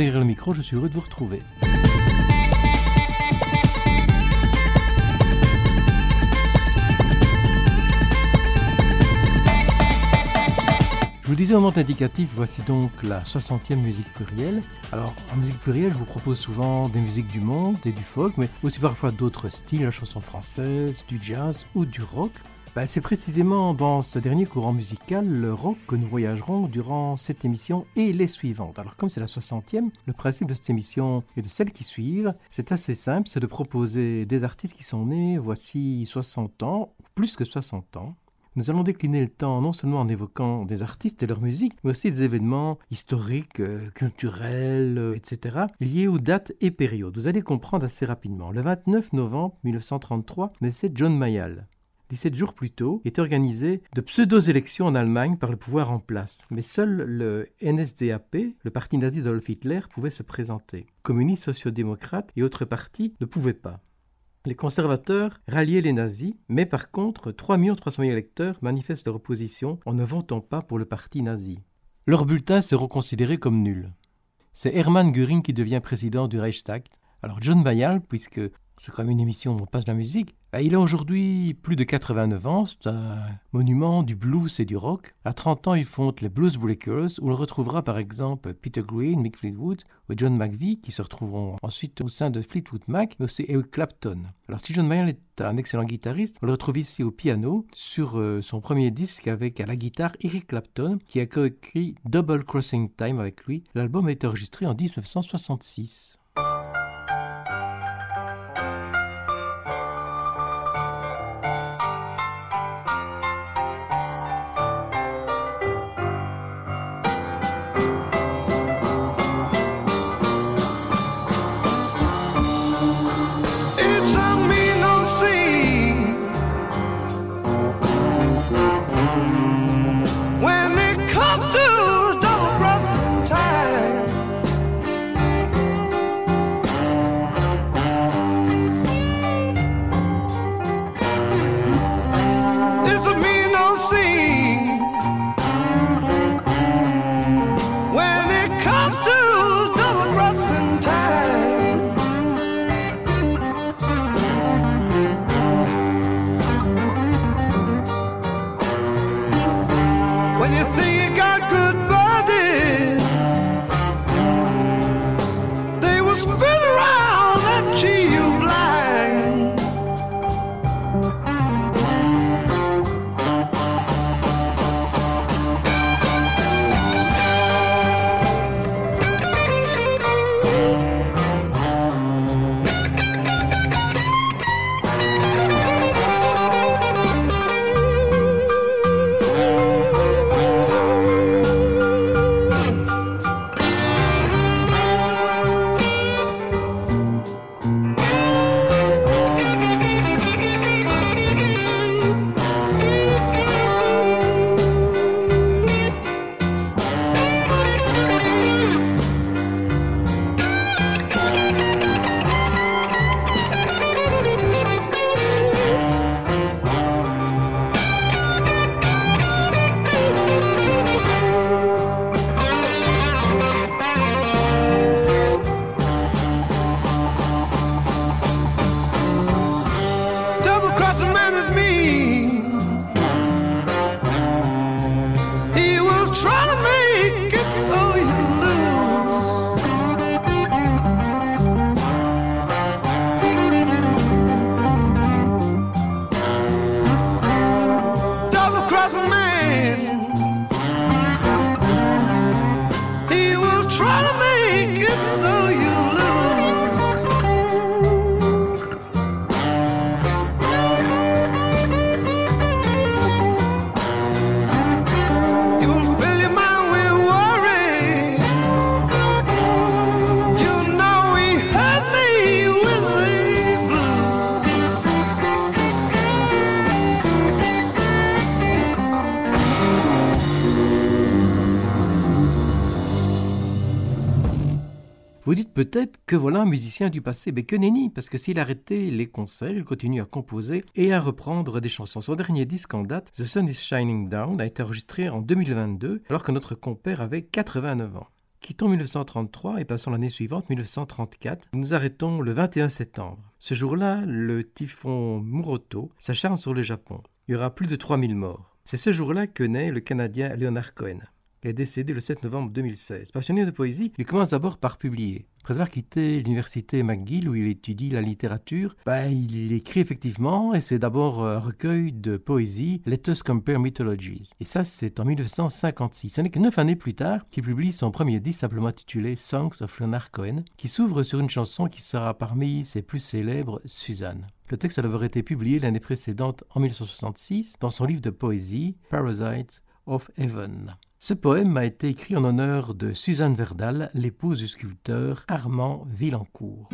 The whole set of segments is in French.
Derrière le micro, je suis heureux de vous retrouver. Je vous disais au moment indicatif, voici donc la 60e musique plurielle. Alors, en musique plurielle, je vous propose souvent des musiques du monde et du folk, mais aussi parfois d'autres styles, la chanson française, du jazz ou du rock. Bah, c'est précisément dans ce dernier courant musical, le rock, que nous voyagerons durant cette émission et les suivantes. Alors comme c'est la 60e, le principe de cette émission et de celles qui suivent, c'est assez simple, c'est de proposer des artistes qui sont nés voici 60 ans, plus que 60 ans. Nous allons décliner le temps non seulement en évoquant des artistes et leur musique, mais aussi des événements historiques, euh, culturels, euh, etc., liés aux dates et périodes. Vous allez comprendre assez rapidement. Le 29 novembre 1933 naissait John Mayall. 17 jours plus tôt, est organisée de pseudo-élections en Allemagne par le pouvoir en place. Mais seul le NSDAP, le parti nazi d'Adolf Hitler, pouvait se présenter. Communistes, sociodémocrates et autres partis ne pouvaient pas. Les conservateurs ralliaient les nazis, mais par contre, 3 300 000 électeurs manifestent leur opposition en ne votant pas pour le parti nazi. Leurs bulletins seront considérés comme nuls. C'est Hermann Göring qui devient président du Reichstag. Alors John Bayal, puisque c'est quand même une émission où on passe de la musique. Il a aujourd'hui plus de 89 ans, c'est un monument du blues et du rock. À 30 ans, il fonde les Blues Breakers, où on retrouvera par exemple Peter Green, Mick Fleetwood ou John McVie, qui se retrouveront ensuite au sein de Fleetwood Mac, mais aussi Eric Clapton. Alors si John Mayer est un excellent guitariste, on le retrouve ici au piano, sur euh, son premier disque avec à la guitare Eric Clapton, qui a coécrit Double Crossing Time avec lui. L'album a été enregistré en 1966. Que voilà un musicien du passé, mais que nenni, parce que s'il arrêtait les concerts, il continue à composer et à reprendre des chansons. Son dernier disque en date, The Sun is Shining Down, a été enregistré en 2022, alors que notre compère avait 89 ans. Quittons 1933 et passons l'année suivante, 1934. Nous arrêtons le 21 septembre. Ce jour-là, le typhon Muroto s'acharne sur le Japon. Il y aura plus de 3000 morts. C'est ce jour-là que naît le Canadien Leonard Cohen. Est décédé le 7 novembre 2016. Passionné de poésie, il commence d'abord par publier. Après avoir quitté l'université McGill où il étudie la littérature, bah, il écrit effectivement, et c'est d'abord un recueil de poésie, Let Us Compare Mythologies. Et ça, c'est en 1956. Ce n'est que neuf années plus tard qu'il publie son premier disque simplement intitulé Songs of Leonard Cohen, qui s'ouvre sur une chanson qui sera parmi ses plus célèbres, Suzanne. Le texte avait été publié l'année précédente, en 1966, dans son livre de poésie, Parasites of Heaven. Ce poème a été écrit en honneur de Suzanne Verdal, l'épouse du sculpteur Armand Villancourt.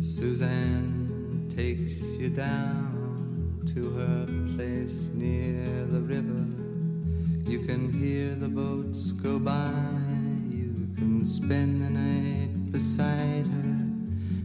Suzanne takes you down to her place near the river. You can hear the boats go by. You can spend the night beside her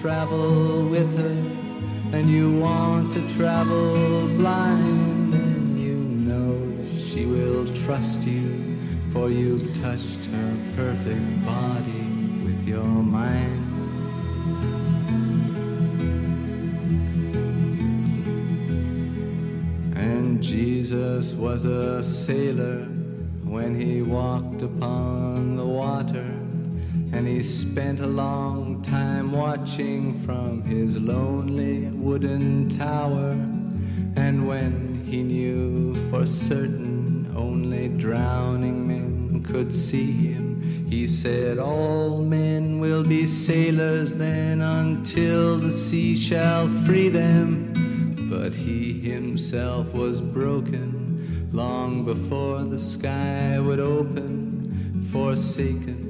travel with her, and you want to travel blind, and you know that she will trust you, for you've touched her perfect body with your mind. And Jesus was a sailor when he walked upon the water and he spent a long time watching from his lonely wooden tower. And when he knew for certain only drowning men could see him, he said, All men will be sailors then until the sea shall free them. But he himself was broken long before the sky would open, forsaken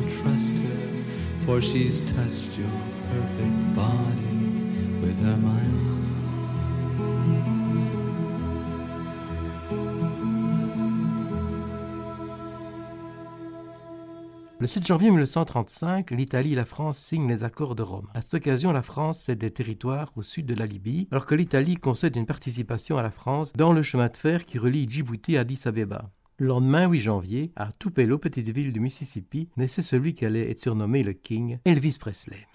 for she's touched your perfect body with her mind. Le 7 janvier 1935, l'Italie et la France signent les accords de Rome. À cette occasion, la France cède des territoires au sud de la Libye, alors que l'Italie concède une participation à la France dans le chemin de fer qui relie Djibouti à Addis Abeba. Le lendemain, 8 janvier, à Tupelo, petite ville du Mississippi, naissait celui qui allait être surnommé le King, Elvis Presley.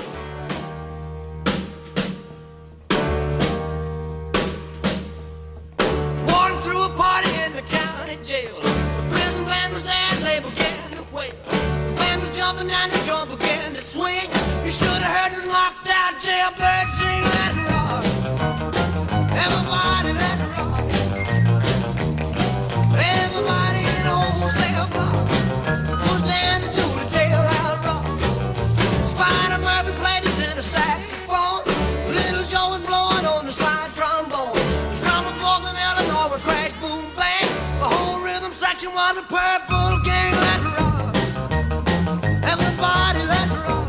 was a purple rock. Everybody let's rock.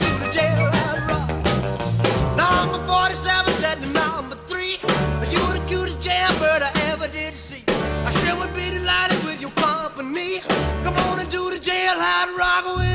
To the rock. Number 47 said to number 3. You the cutest I ever did see. I sure would be delighted with your company. Come on and do the jailhouse rock with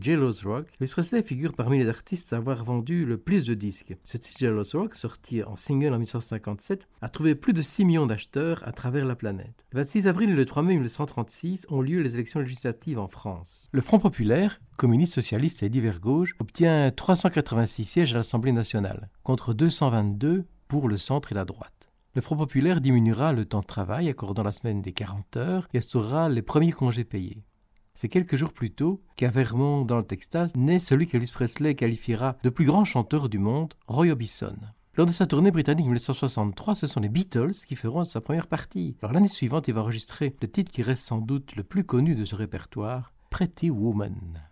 Jealous Rock. Elvis Presley figure parmi les artistes à avoir vendu le plus de disques. Ce titre Jealous Rock, sorti en single en 1957, a trouvé plus de 6 millions d'acheteurs à travers la planète. Le 26 avril et le 3 mai 1936 ont lieu les élections législatives en France. Le Front populaire, communiste, socialiste et divers gauche, obtient 386 sièges à l'Assemblée nationale, contre 222 pour le centre et la droite. Le Front populaire diminuera le temps de travail, accordant la semaine des 40 heures, et instaurera les premiers congés payés. C'est quelques jours plus tôt qu'à Vermont, dans le Texas, naît celui qu'Elvis Presley qualifiera de plus grand chanteur du monde, Roy Orbison. Lors de sa tournée britannique 1963, ce sont les Beatles qui feront sa première partie. L'année suivante, il va enregistrer le titre qui reste sans doute le plus connu de ce répertoire, Pretty Woman.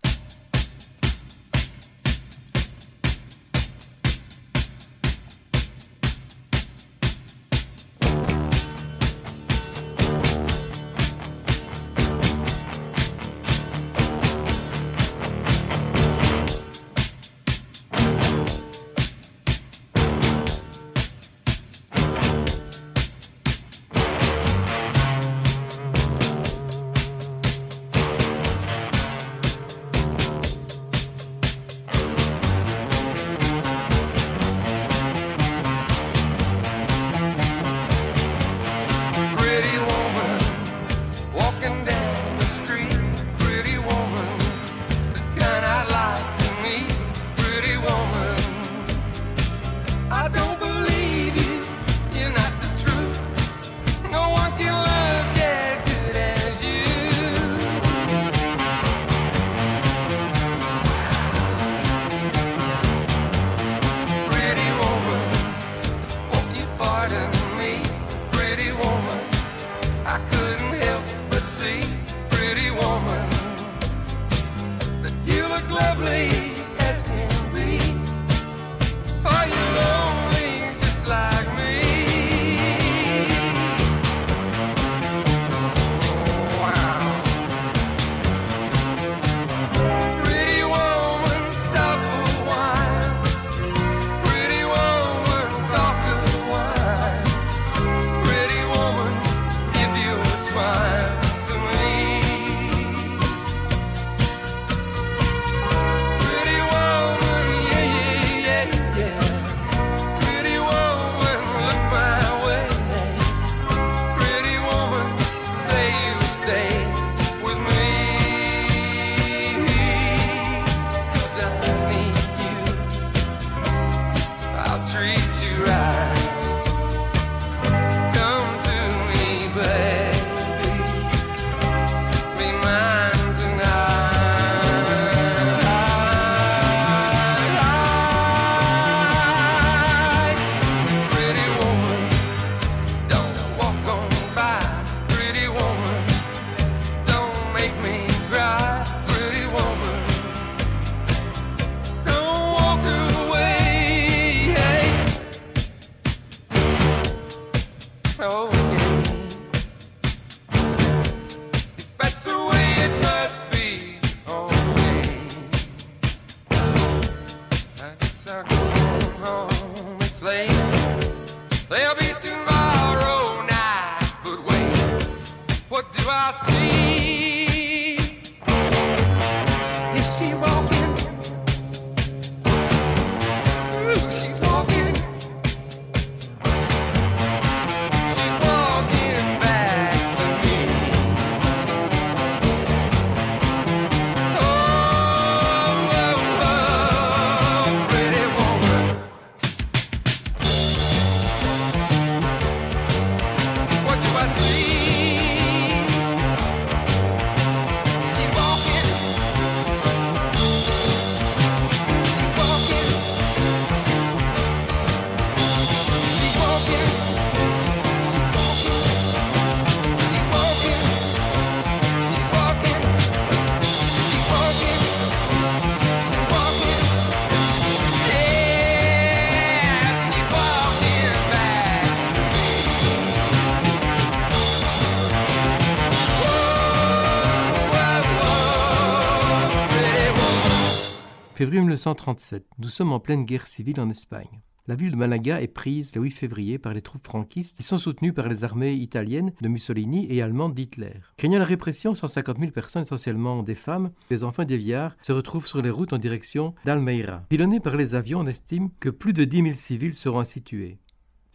Février 1937, nous sommes en pleine guerre civile en Espagne. La ville de Malaga est prise le 8 février par les troupes franquistes qui sont soutenues par les armées italiennes de Mussolini et allemandes d'Hitler. Craignant la répression, 150 000 personnes, essentiellement des femmes, des enfants et des vieillards, se retrouvent sur les routes en direction d'Almeira. Pilonnés par les avions, on estime que plus de 10 000 civils seront ainsi tués.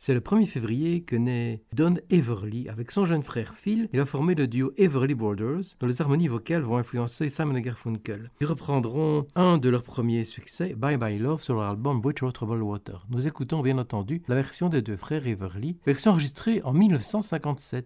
C'est le 1er février que naît Don Everly. Avec son jeune frère Phil, il a formé le duo Everly Borders, dont les harmonies vocales vont influencer Simon Garfunkel. Ils reprendront un de leurs premiers succès, Bye Bye Love, sur leur album Bridgewater Trouble Water. Nous écoutons bien entendu la version des deux frères Everly, version enregistrée en 1957.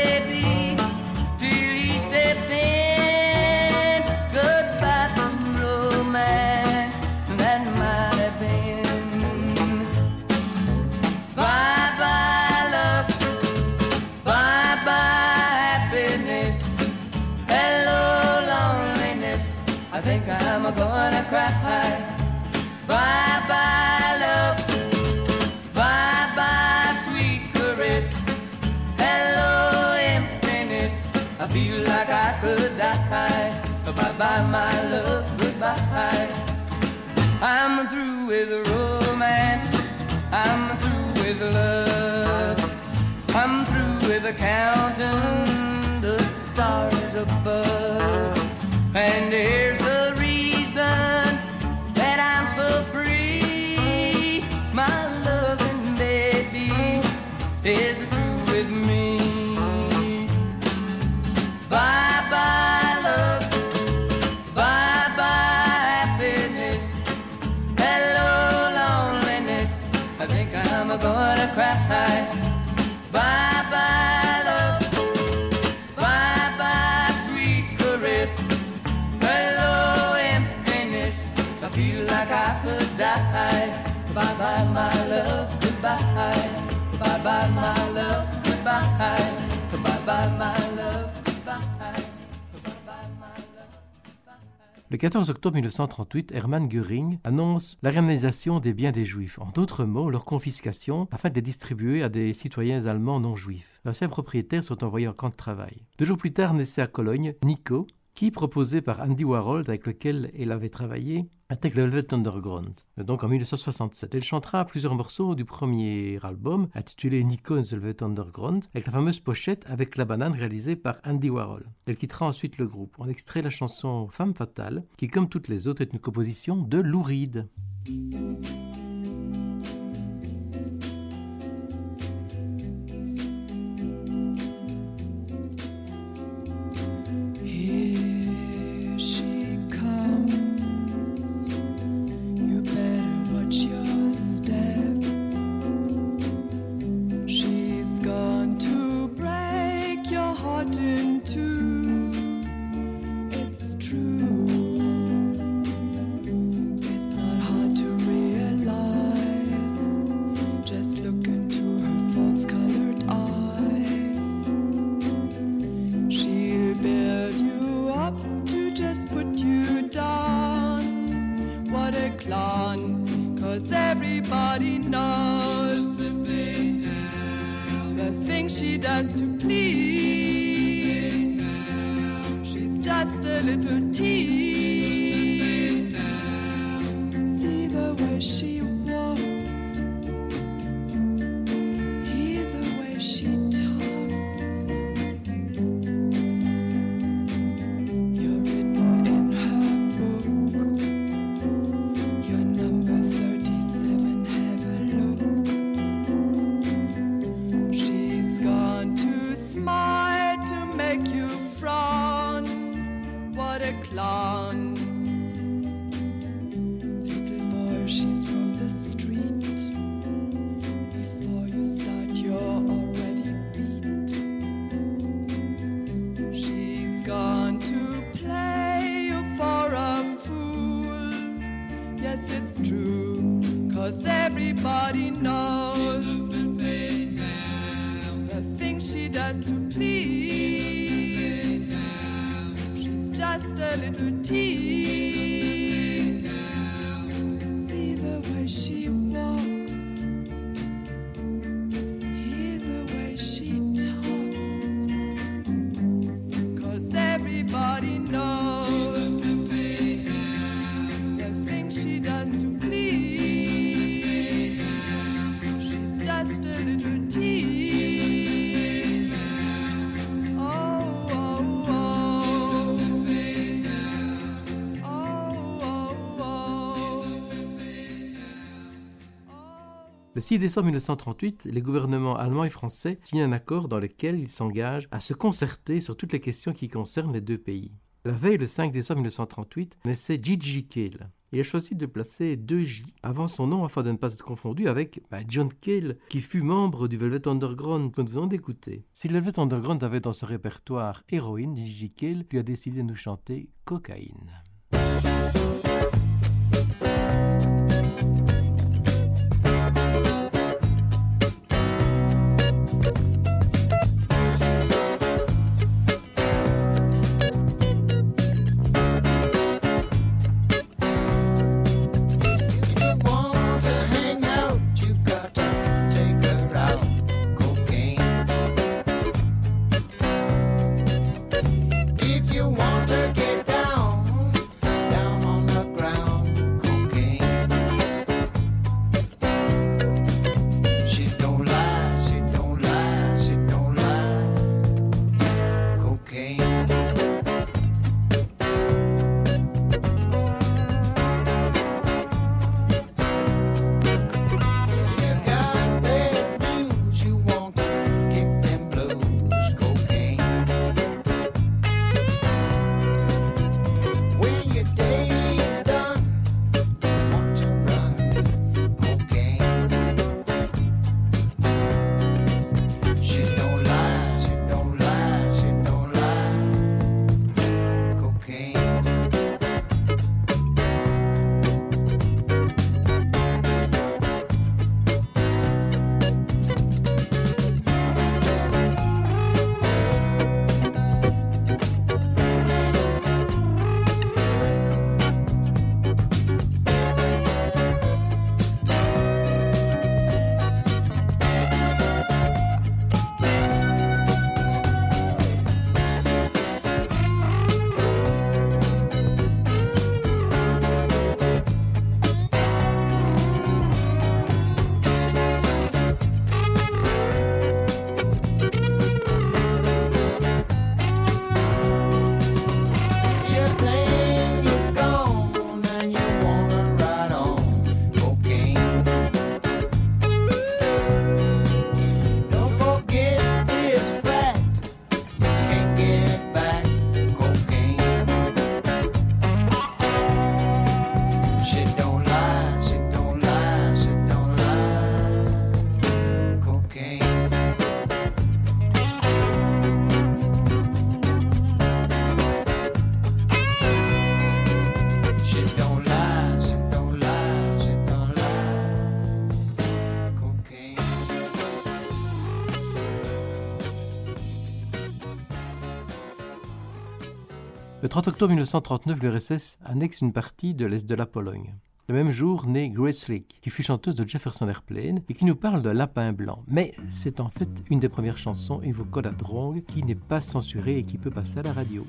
Bye bye, my love. Goodbye. I'm through with romance. I'm through with love. I'm through with counting the stars above. And here's Le 14 octobre 1938, Hermann Göring annonce la des biens des Juifs, en d'autres mots, leur confiscation, afin de les distribuer à des citoyens allemands non juifs. L'anciens propriétaires sont envoyés en camp de travail. Deux jours plus tard naissait à Cologne Nico, qui, proposé par Andy Warhol, avec lequel elle avait travaillé, intègre le Velvet Underground, donc en 1967. Elle chantera plusieurs morceaux du premier album, intitulé Nico and the Velvet Underground, avec la fameuse pochette avec la banane réalisée par Andy Warhol. Elle quittera ensuite le groupe. On extrait la chanson Femme Fatale, qui, comme toutes les autres, est une composition de Lou Reed. does to please. she does to please. She's just a little tease. 6 décembre 1938, les gouvernements allemands et français signent un accord dans lequel ils s'engagent à se concerter sur toutes les questions qui concernent les deux pays. La veille, le 5 décembre 1938, naissait Gigi Kale. Il a choisi de placer deux J avant son nom afin de ne pas être confondu avec bah, John Cale, qui fut membre du Velvet Underground que nous venons d'écouter. Si le Velvet Underground avait dans son répertoire héroïne, Gigi Cale lui a décidé de nous chanter cocaïne. octobre 1939, l'URSS annexe une partie de l'Est de la Pologne. Le même jour naît Grace Slick, qui fut chanteuse de Jefferson Airplane et qui nous parle de Lapin Blanc. Mais c'est en fait une des premières chansons évoquant la drogue qui n'est pas censurée et qui peut passer à la radio.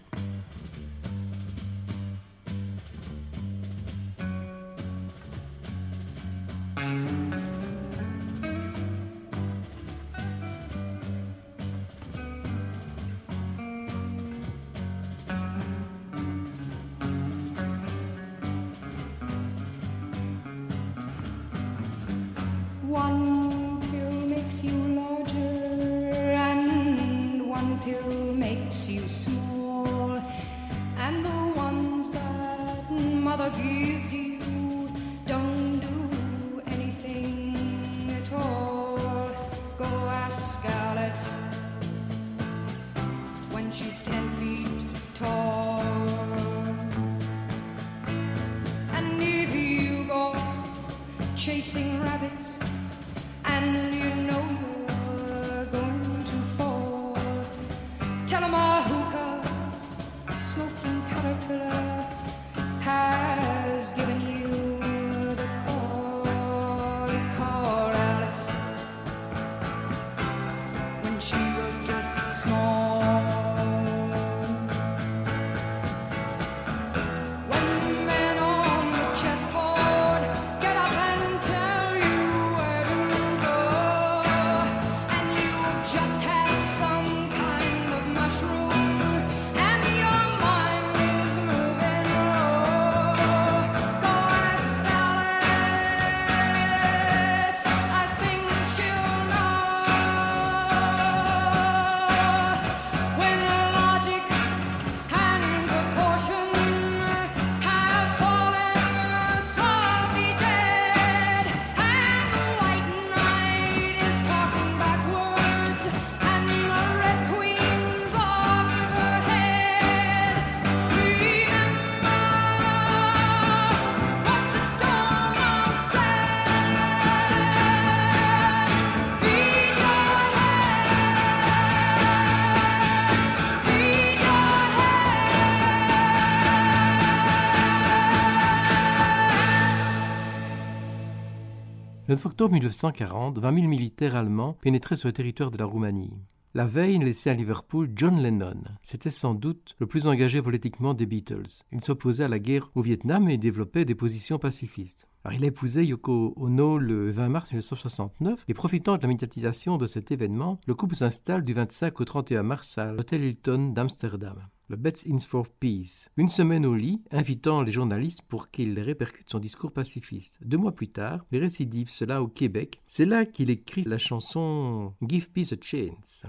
9 octobre 1940, 20 000 militaires allemands pénétraient sur le territoire de la Roumanie. La veille, ils laissaient à Liverpool John Lennon. C'était sans doute le plus engagé politiquement des Beatles. Il s'opposait à la guerre au Vietnam et développait des positions pacifistes. Il a épousé Yoko Ono le 20 mars 1969 et profitant de la médiatisation de cet événement, le couple s'installe du 25 au 31 mars à l'hôtel Hilton d'Amsterdam. Bets in for Peace. Une semaine au lit, invitant les journalistes pour qu'ils répercutent son discours pacifiste. Deux mois plus tard, il récidive cela au Québec. C'est là qu'il écrit la chanson Give Peace a Chance.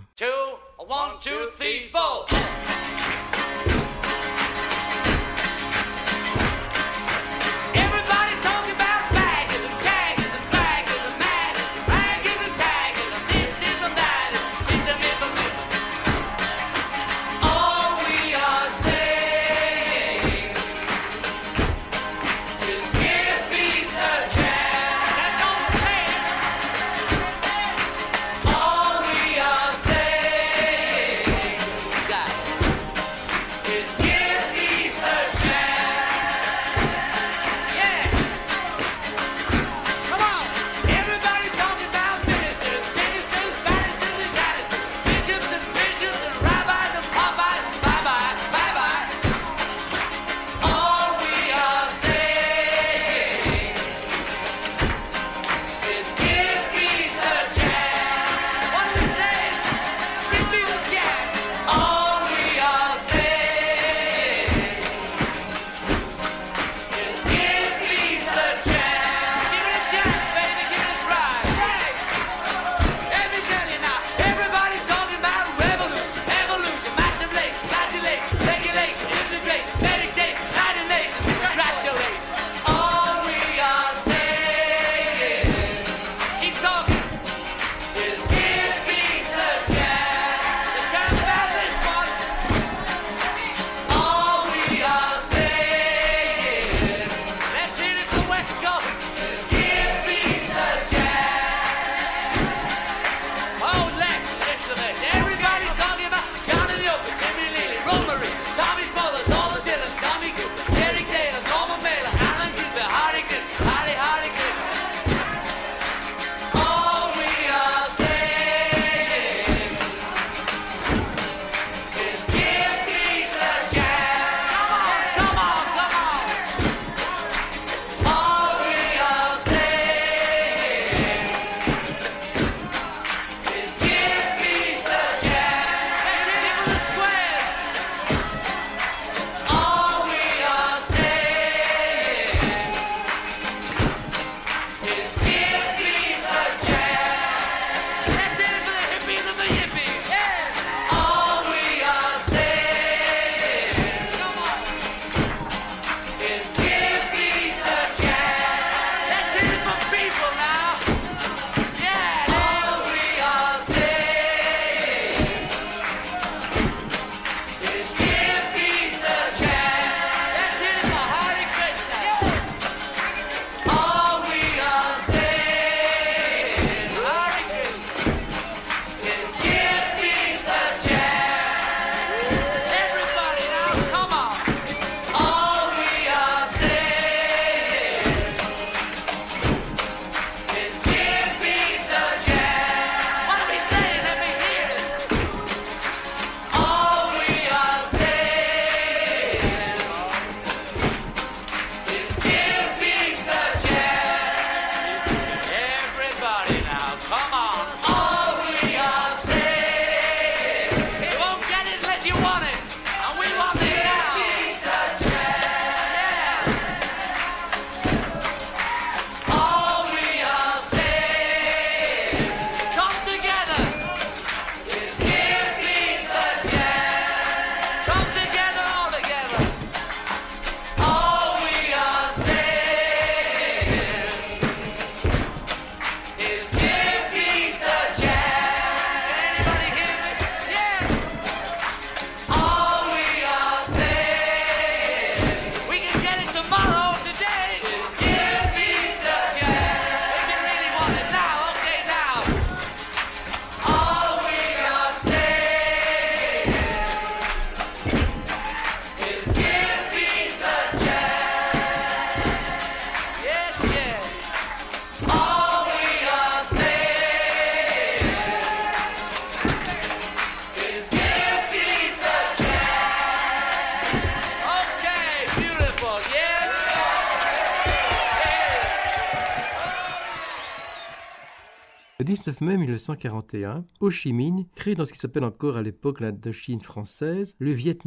19 mai 1941, Ho Chi Minh crée dans ce qui s'appelle encore à l'époque l'Indochine française le Viet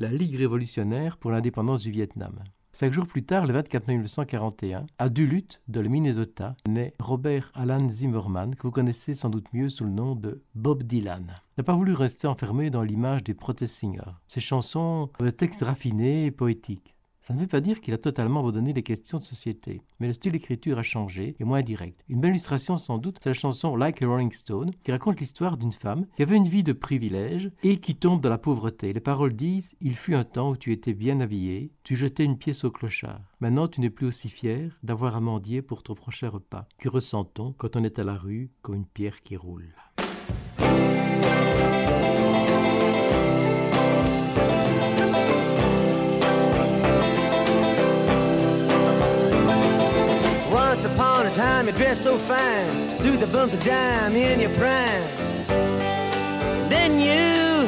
la Ligue révolutionnaire pour l'indépendance du Vietnam. Cinq jours plus tard, le 24 mai 1941, à Duluth, dans le Minnesota, naît Robert Alan Zimmerman, que vous connaissez sans doute mieux sous le nom de Bob Dylan. Il n'a pas voulu rester enfermé dans l'image des protest singers. Ses chansons textes raffinés et poétiques. Ça ne veut pas dire qu'il a totalement abandonné les questions de société, mais le style d'écriture a changé et moins direct. Une belle illustration sans doute, c'est la chanson Like a Rolling Stone, qui raconte l'histoire d'une femme qui avait une vie de privilège et qui tombe dans la pauvreté. Les paroles disent Il fut un temps où tu étais bien habillé, tu jetais une pièce au clochard. Maintenant tu n'es plus aussi fier d'avoir à mendier pour ton prochain repas. Que ressent-on quand on est à la rue comme une pierre qui roule? You dressed so fine, threw the bumps of dime in your prime. Then you,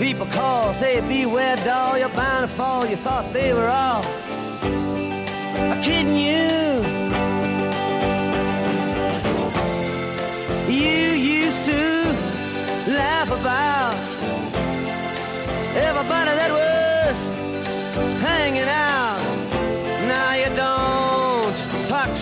people call, say beware doll, you're bound to fall. You thought they were all kidding you. You used to laugh about everybody that was hanging out.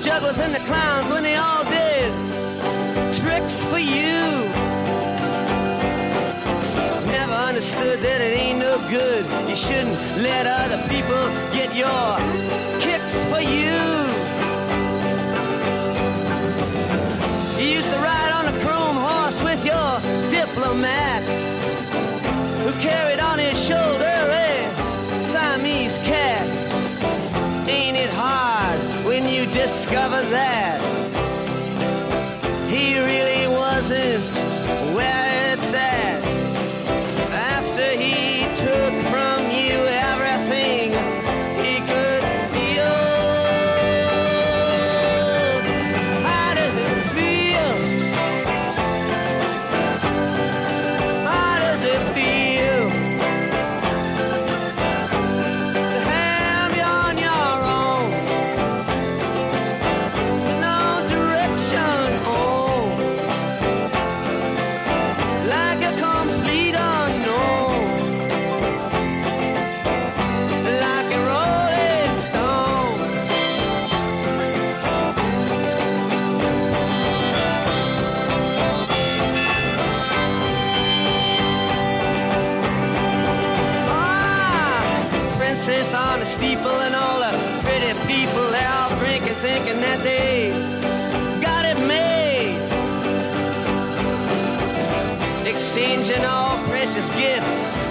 Jugglers and the clowns when they all did tricks for you. Never understood that it ain't no good. You shouldn't let other people get your kicks for you. You used to ride on a chrome horse with your diplomat who carried on you discover that he really wasn't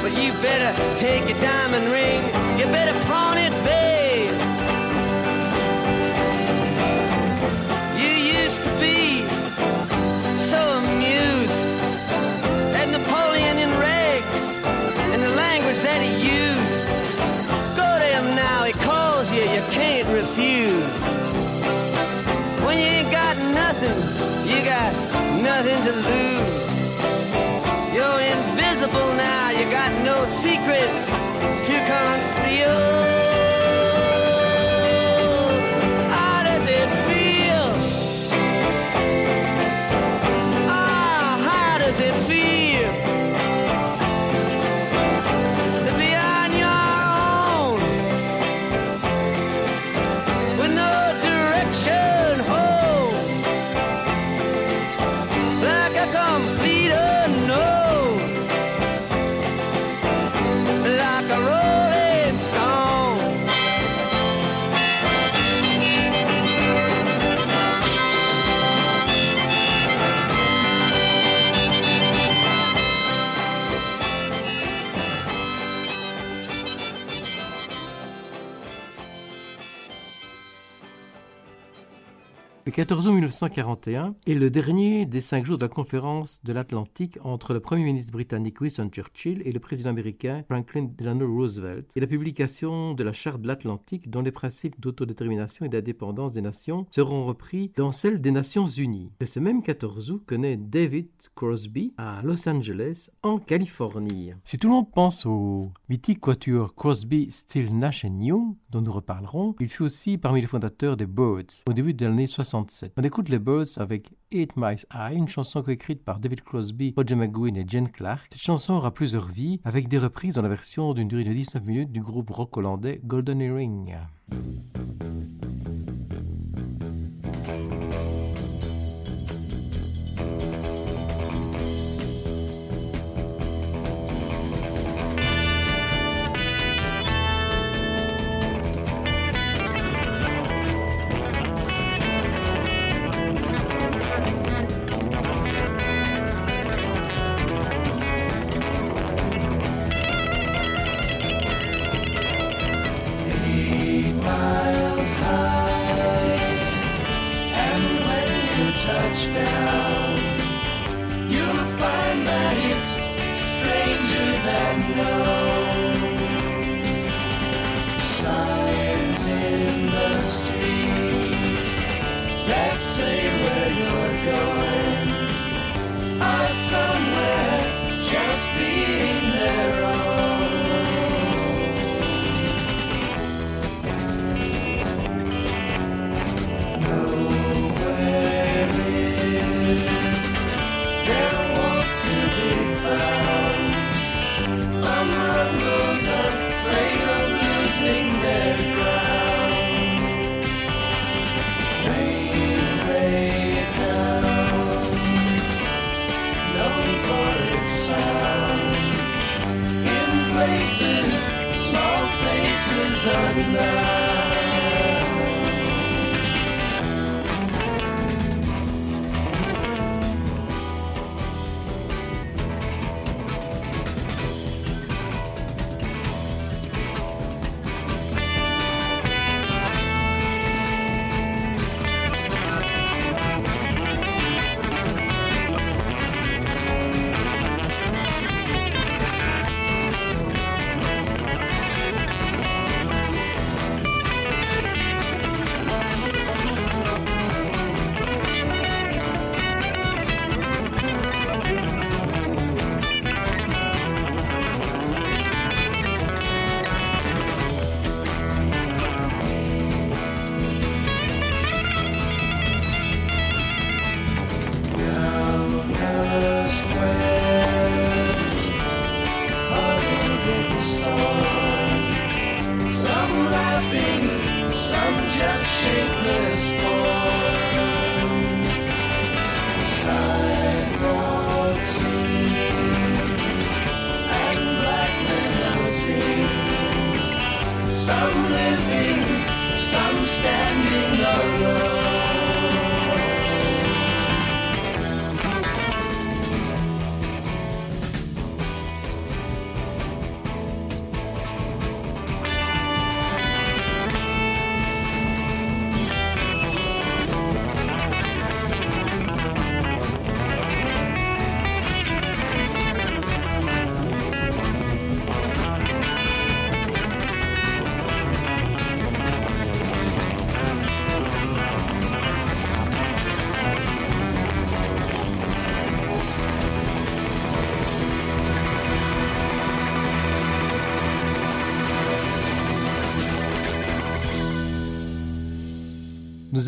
but you better take your diamond ring. 14 août 1941 est le dernier des cinq jours de la conférence de l'Atlantique entre le Premier ministre britannique Winston Churchill et le président américain Franklin Delano Roosevelt et la publication de la Charte de l'Atlantique dont les principes d'autodétermination et d'indépendance des nations seront repris dans celle des Nations Unies. Et ce même 14 août connaît David Crosby à Los Angeles, en Californie. Si tout le monde pense au mythique quatuor Crosby, Still Nash Young, dont nous reparlerons, il fut aussi parmi les fondateurs des Birds au début de l'année 67. On écoute les Birds avec Eight Miles High, une chanson coécrite par David Crosby, Roger McGuinn et Jen Clark. Cette chanson aura plusieurs vies avec des reprises dans la version d'une durée de 19 minutes du groupe rock hollandais Golden Earring.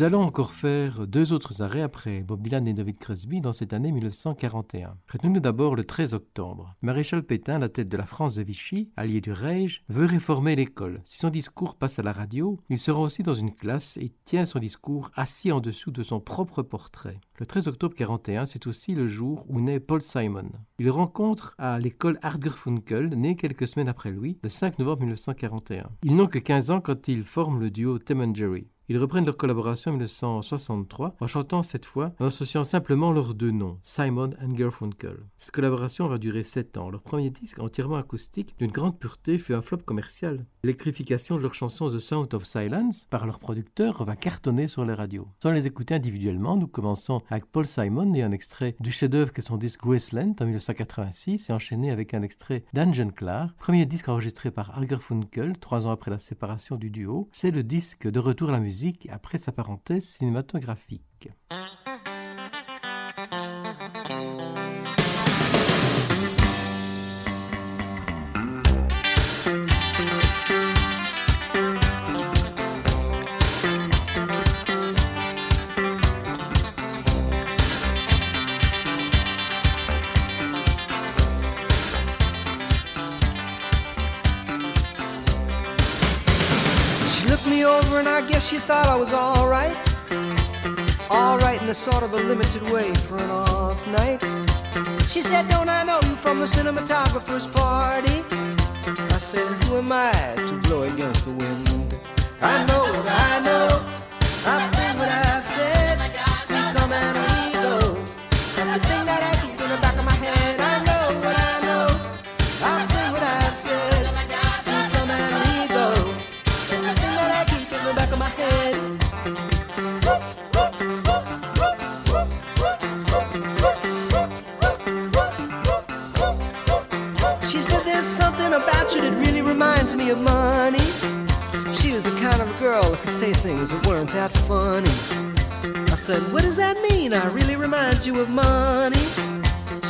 Nous allons encore faire deux autres arrêts après Bob Dylan et David Crosby dans cette année 1941. Retenons-nous d'abord le 13 octobre. Maréchal Pétain, la tête de la France de Vichy, allié du Reich, veut réformer l'école. Si son discours passe à la radio, il sera aussi dans une classe et tient son discours assis en dessous de son propre portrait. Le 13 octobre 41, c'est aussi le jour où naît Paul Simon. Il rencontre à l'école Hargerfunkel, né quelques semaines après lui, le 5 novembre 1941. Ils n'ont que 15 ans quand ils forment le duo Tim and Jerry. Ils reprennent leur collaboration en 1963 en chantant cette fois en associant simplement leurs deux noms, Simon and Garfunkel. Cette collaboration va durer 7 ans. Leur premier disque entièrement acoustique d'une grande pureté fut un flop commercial. L'électrification de leur chanson The Sound of Silence par leur producteur va cartonner sur les radios. Sans les écouter individuellement, nous commençons avec Paul Simon et un extrait du chef-d'œuvre qu'est son disque Graceland en 1986 et enchaîné avec un extrait d'Anne Clark, premier disque enregistré par Garfunkel trois ans après la séparation du duo. C'est le disque de retour à la musique après sa parenthèse cinématographique. And I guess she thought I was alright. Alright in a sort of a limited way for an off night. She said, Don't I know you from the cinematographer's party? I said, Who am I to blow against the wind? I know I know. Of money. She was the kind of a girl that could say things that weren't that funny. I said, What does that mean? I really remind you of money.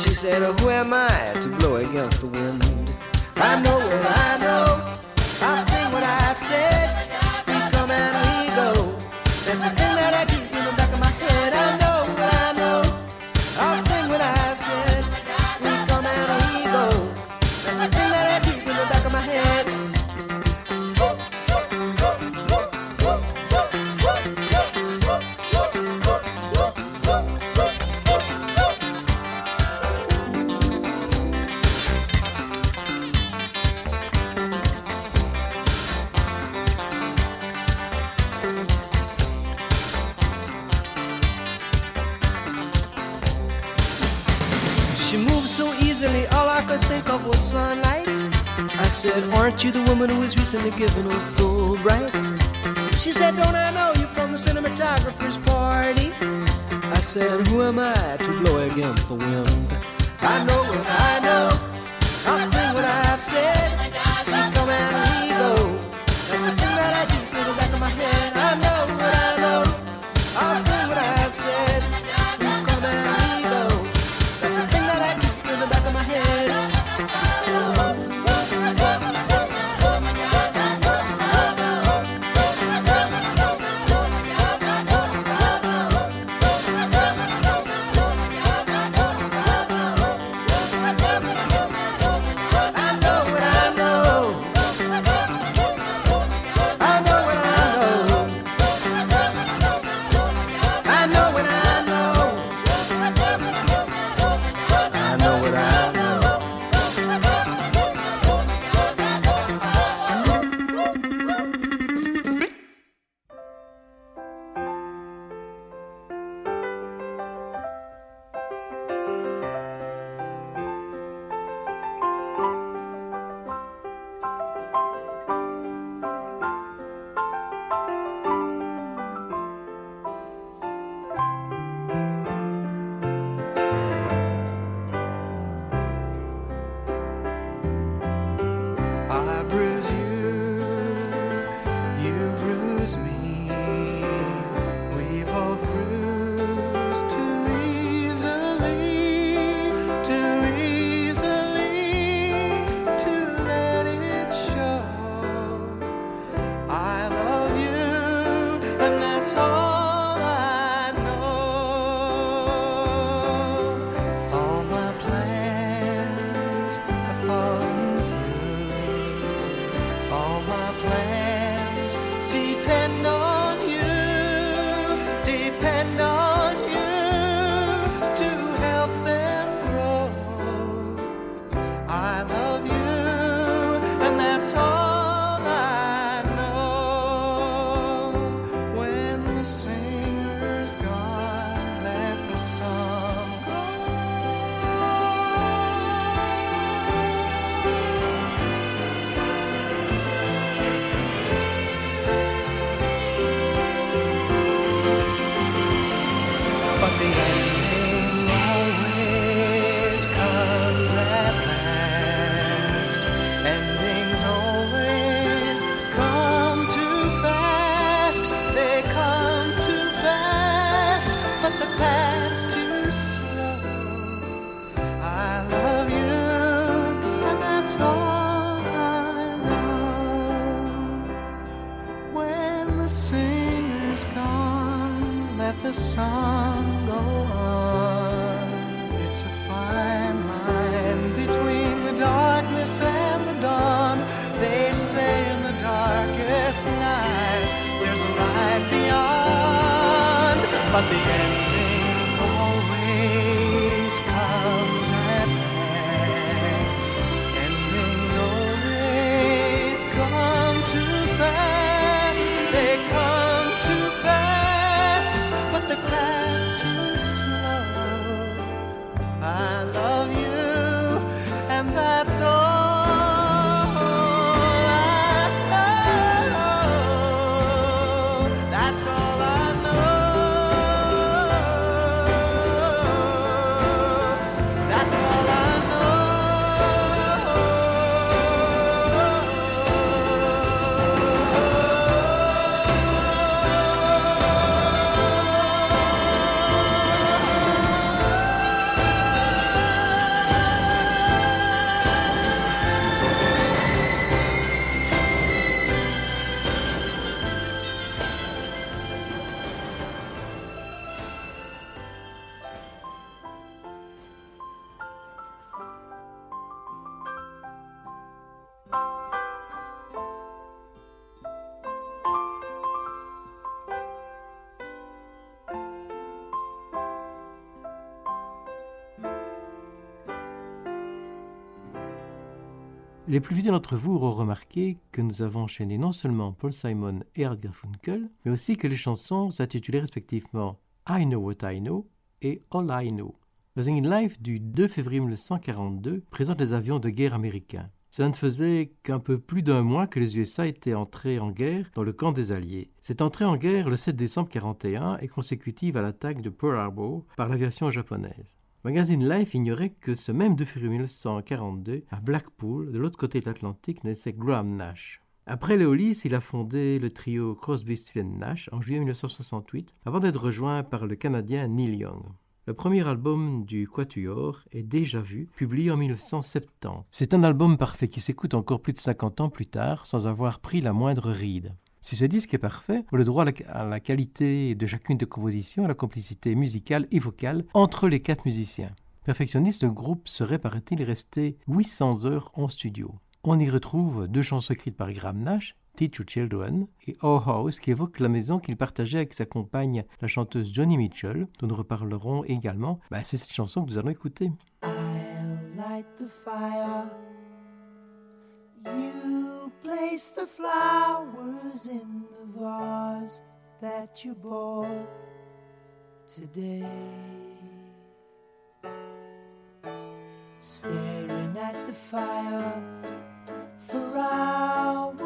She said, oh, Who am I to blow against the wind? I know what I know. I've seen what I've said. We come and we go. That's the you the woman who was recently given a Fulbright? She said, Don't I know you from the cinematographer's party? I said, Who am I to blow against the wind? I know I know. Les plus fidèles d'entre vous auront remarqué que nous avons enchaîné non seulement Paul Simon et Art Garfunkel, mais aussi que les chansons s'intitulaient respectivement I Know What I Know et All I Know. Le Singing Life du 2 février 1942 présente les avions de guerre américains. Cela ne faisait qu'un peu plus d'un mois que les USA étaient entrés en guerre dans le camp des Alliés. Cette entrée en guerre le 7 décembre 1941 est consécutive à l'attaque de Pearl Harbor par l'aviation japonaise. Magazine Life ignorait que ce même 2 février 1942, à Blackpool, de l'autre côté de l'Atlantique, naissait Graham Nash. Après Léolis, il a fondé le trio Crosby, Stills Nash en juillet 1968, avant d'être rejoint par le Canadien Neil Young. Le premier album du Quatuor est déjà vu, publié en 1970. C'est un album parfait qui s'écoute encore plus de 50 ans plus tard sans avoir pris la moindre ride. Si ce disque est parfait, on a le droit à la, qualité de chacune des compositions, à la complicité musicale et vocale entre les quatre musiciens. Perfectionniste, le groupe serait, paraît-il, resté 800 heures en studio? On y retrouve deux chansons écrites par Graham Nash, Teach Your Children, et Our House, qui évoque la maison qu'il partageait avec sa compagne, la chanteuse Johnny Mitchell, dont nous reparlerons également. Bah, C'est cette chanson que nous allons écouter. I'll light the fire. You place the flowers in the vase that you bought today. Staring at the fire for hours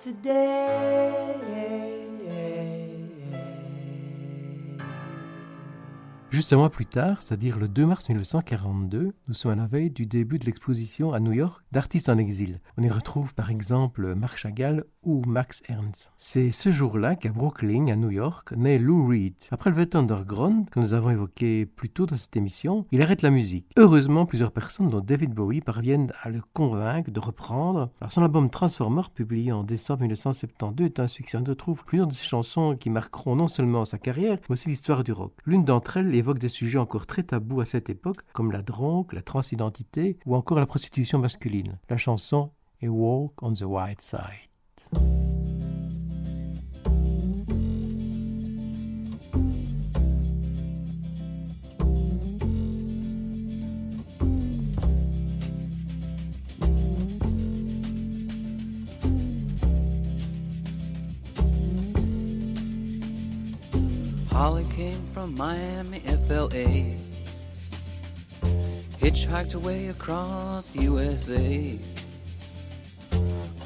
today. Juste un mois plus tard, c'est-à-dire le 2 mars 1942, nous sommes à la veille du début de l'exposition à New York d'artistes en exil. On y retrouve par exemple Marc Chagall ou Max Ernst. C'est ce jour-là qu'à Brooklyn, à New York, naît Lou Reed. Après le Velvet Underground, que nous avons évoqué plus tôt dans cette émission, il arrête la musique. Heureusement, plusieurs personnes, dont David Bowie, parviennent à le convaincre de reprendre. Alors, son album Transformer, publié en décembre 1972, est un succès. On retrouve plusieurs de ses chansons qui marqueront non seulement sa carrière, mais aussi l'histoire du rock. L'une d'entre elles évoque des sujets encore très tabous à cette époque, comme la drogue, la transidentité ou encore la prostitution masculine. La chanson est Walk on the White Side. Holly came from Miami, FLA. Hitchhiked away across USA.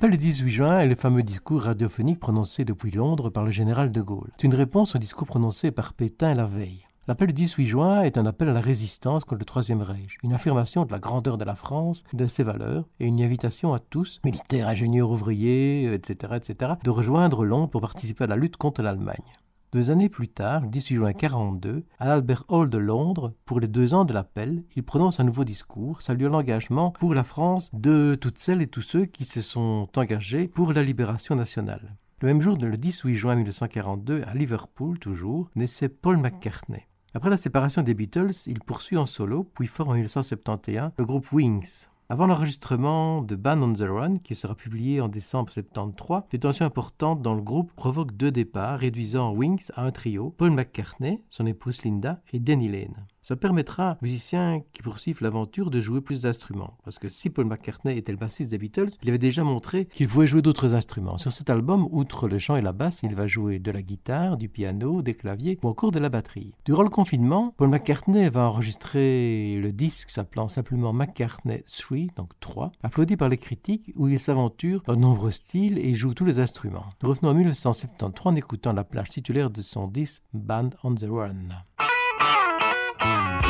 L'appel du 18 juin est le fameux discours radiophonique prononcé depuis Londres par le général de Gaulle. C'est une réponse au discours prononcé par Pétain la veille. L'appel du 18 juin est un appel à la résistance contre le Troisième Reich, une affirmation de la grandeur de la France, de ses valeurs, et une invitation à tous, militaires, ingénieurs, ouvriers, etc., etc., de rejoindre Londres pour participer à la lutte contre l'Allemagne. Deux années plus tard, le 18 juin 1942, à l'Albert Hall de Londres, pour les deux ans de l'appel, il prononce un nouveau discours saluant l'engagement pour la France de toutes celles et tous ceux qui se sont engagés pour la libération nationale. Le même jour, le 18 juin 1942, à Liverpool toujours, naissait Paul McCartney. Après la séparation des Beatles, il poursuit en solo, puis forme en 1971 le groupe Wings. Avant l'enregistrement de Band on the Run, qui sera publié en décembre 73, des tensions importantes dans le groupe provoquent deux départs, réduisant Wings à un trio, Paul McCartney, son épouse Linda et Danny Lane. Ça permettra aux musiciens qui poursuivent l'aventure de jouer plus d'instruments. Parce que si Paul McCartney était le bassiste des Beatles, il avait déjà montré qu'il pouvait jouer d'autres instruments. Sur cet album, outre le chant et la basse, il va jouer de la guitare, du piano, des claviers ou encore de la batterie. Durant le confinement, Paul McCartney va enregistrer le disque s'appelant simplement McCartney 3, donc 3, applaudi par les critiques, où il s'aventure dans de nombreux styles et joue tous les instruments. Nous revenons en 1973 en écoutant la plage titulaire de son disque Band on the Run. Bye.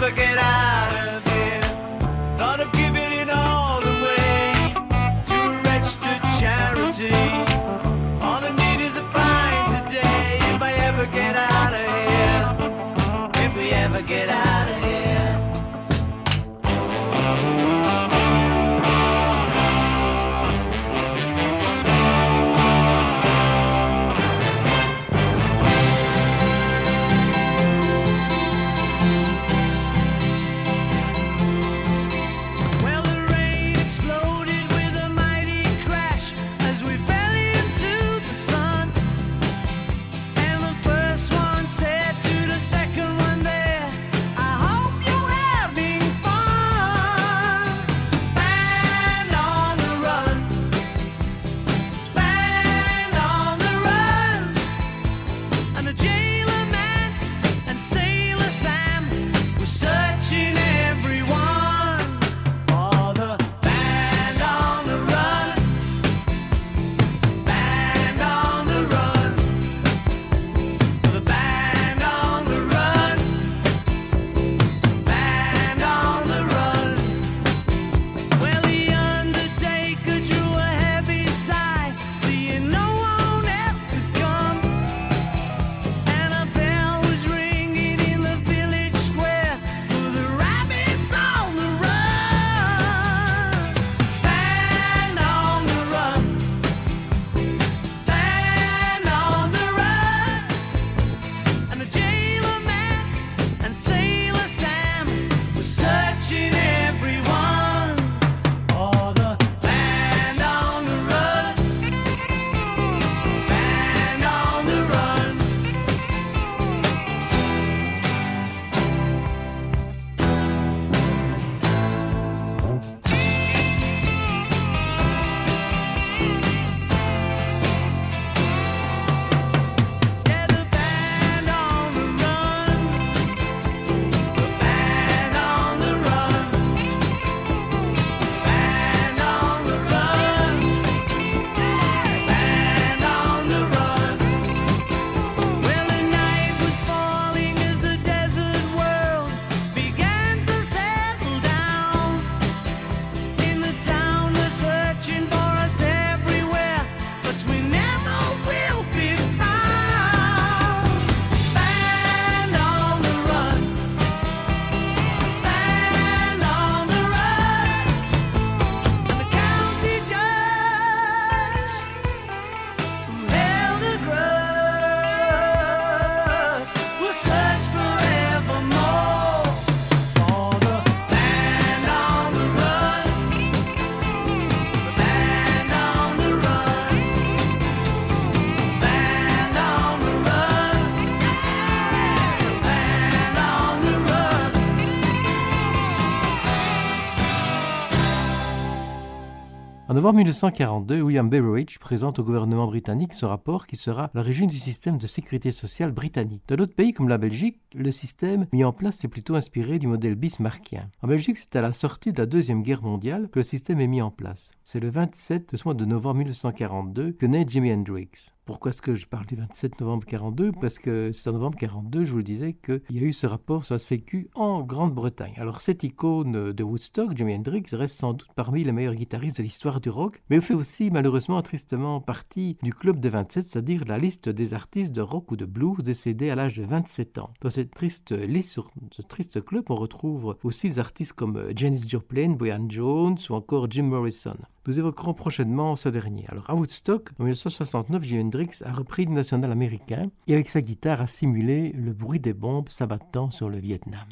never get out. Novembre 1942, William Beveridge présente au gouvernement britannique ce rapport qui sera l'origine du système de sécurité sociale britannique. Dans d'autres pays comme la Belgique, le système mis en place est plutôt inspiré du modèle bismarckien. En Belgique, c'est à la sortie de la Deuxième Guerre mondiale que le système est mis en place. C'est le 27 de ce mois de novembre 1942 que naît Jimi Hendrix. Pourquoi est-ce que je parle du 27 novembre 42 Parce que c'est en novembre 42, je vous le disais, qu'il y a eu ce rapport sur la Sécu en Grande-Bretagne. Alors cette icône de Woodstock, Jimi Hendrix, reste sans doute parmi les meilleurs guitaristes de l'histoire du rock, mais fait aussi malheureusement tristement partie du club des 27, c'est-à-dire la liste des artistes de rock ou de blues décédés à l'âge de 27 ans. Dans cette triste liste, sur ce triste club, on retrouve aussi des artistes comme Janis Joplin, Brian Jones ou encore Jim Morrison. Nous évoquerons prochainement ce dernier. Alors à Woodstock, en 1969, Jimi Hendrix a repris le national américain et avec sa guitare a simulé le bruit des bombes s'abattant sur le Vietnam.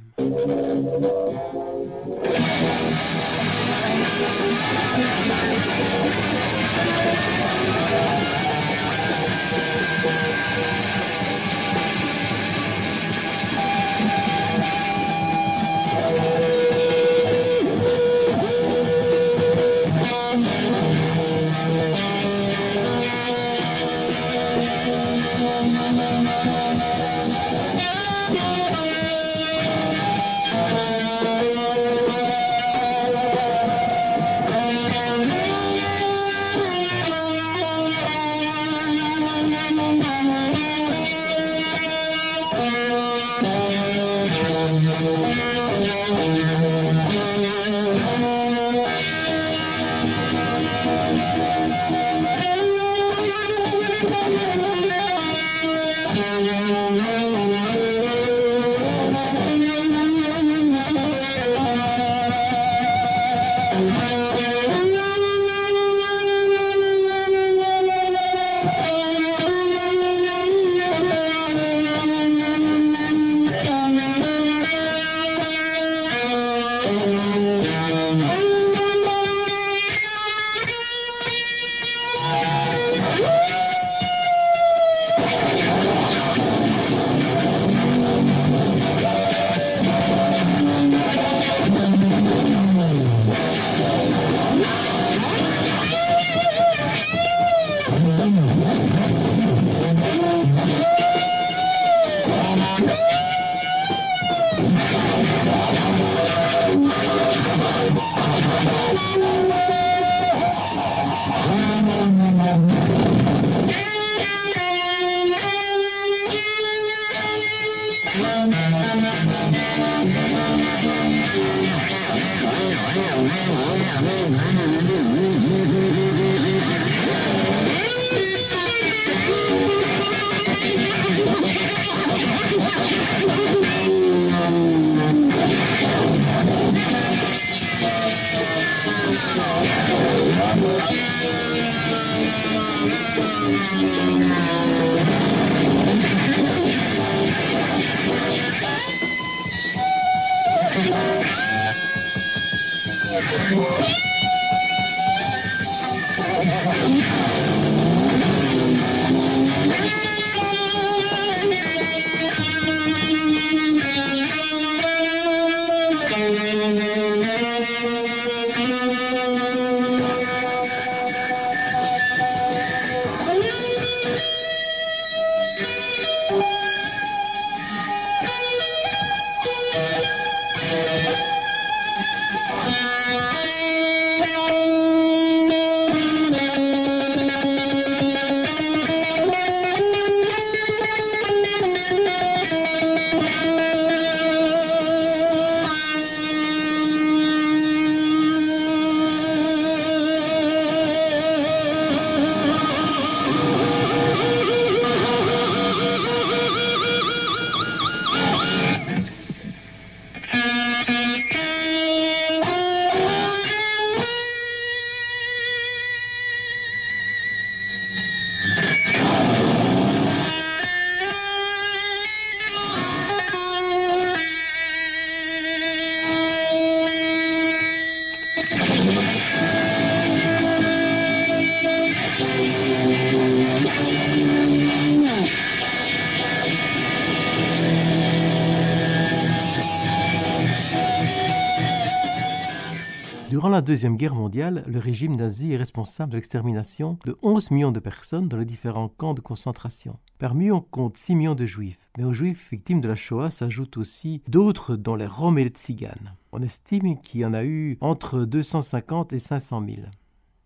La Deuxième Guerre mondiale, le régime nazi est responsable de l'extermination de 11 millions de personnes dans les différents camps de concentration. Parmi eux, on compte 6 millions de juifs, mais aux juifs victimes de la Shoah s'ajoutent aussi d'autres dont les Roms et les Tziganes. On estime qu'il y en a eu entre 250 et 500 000.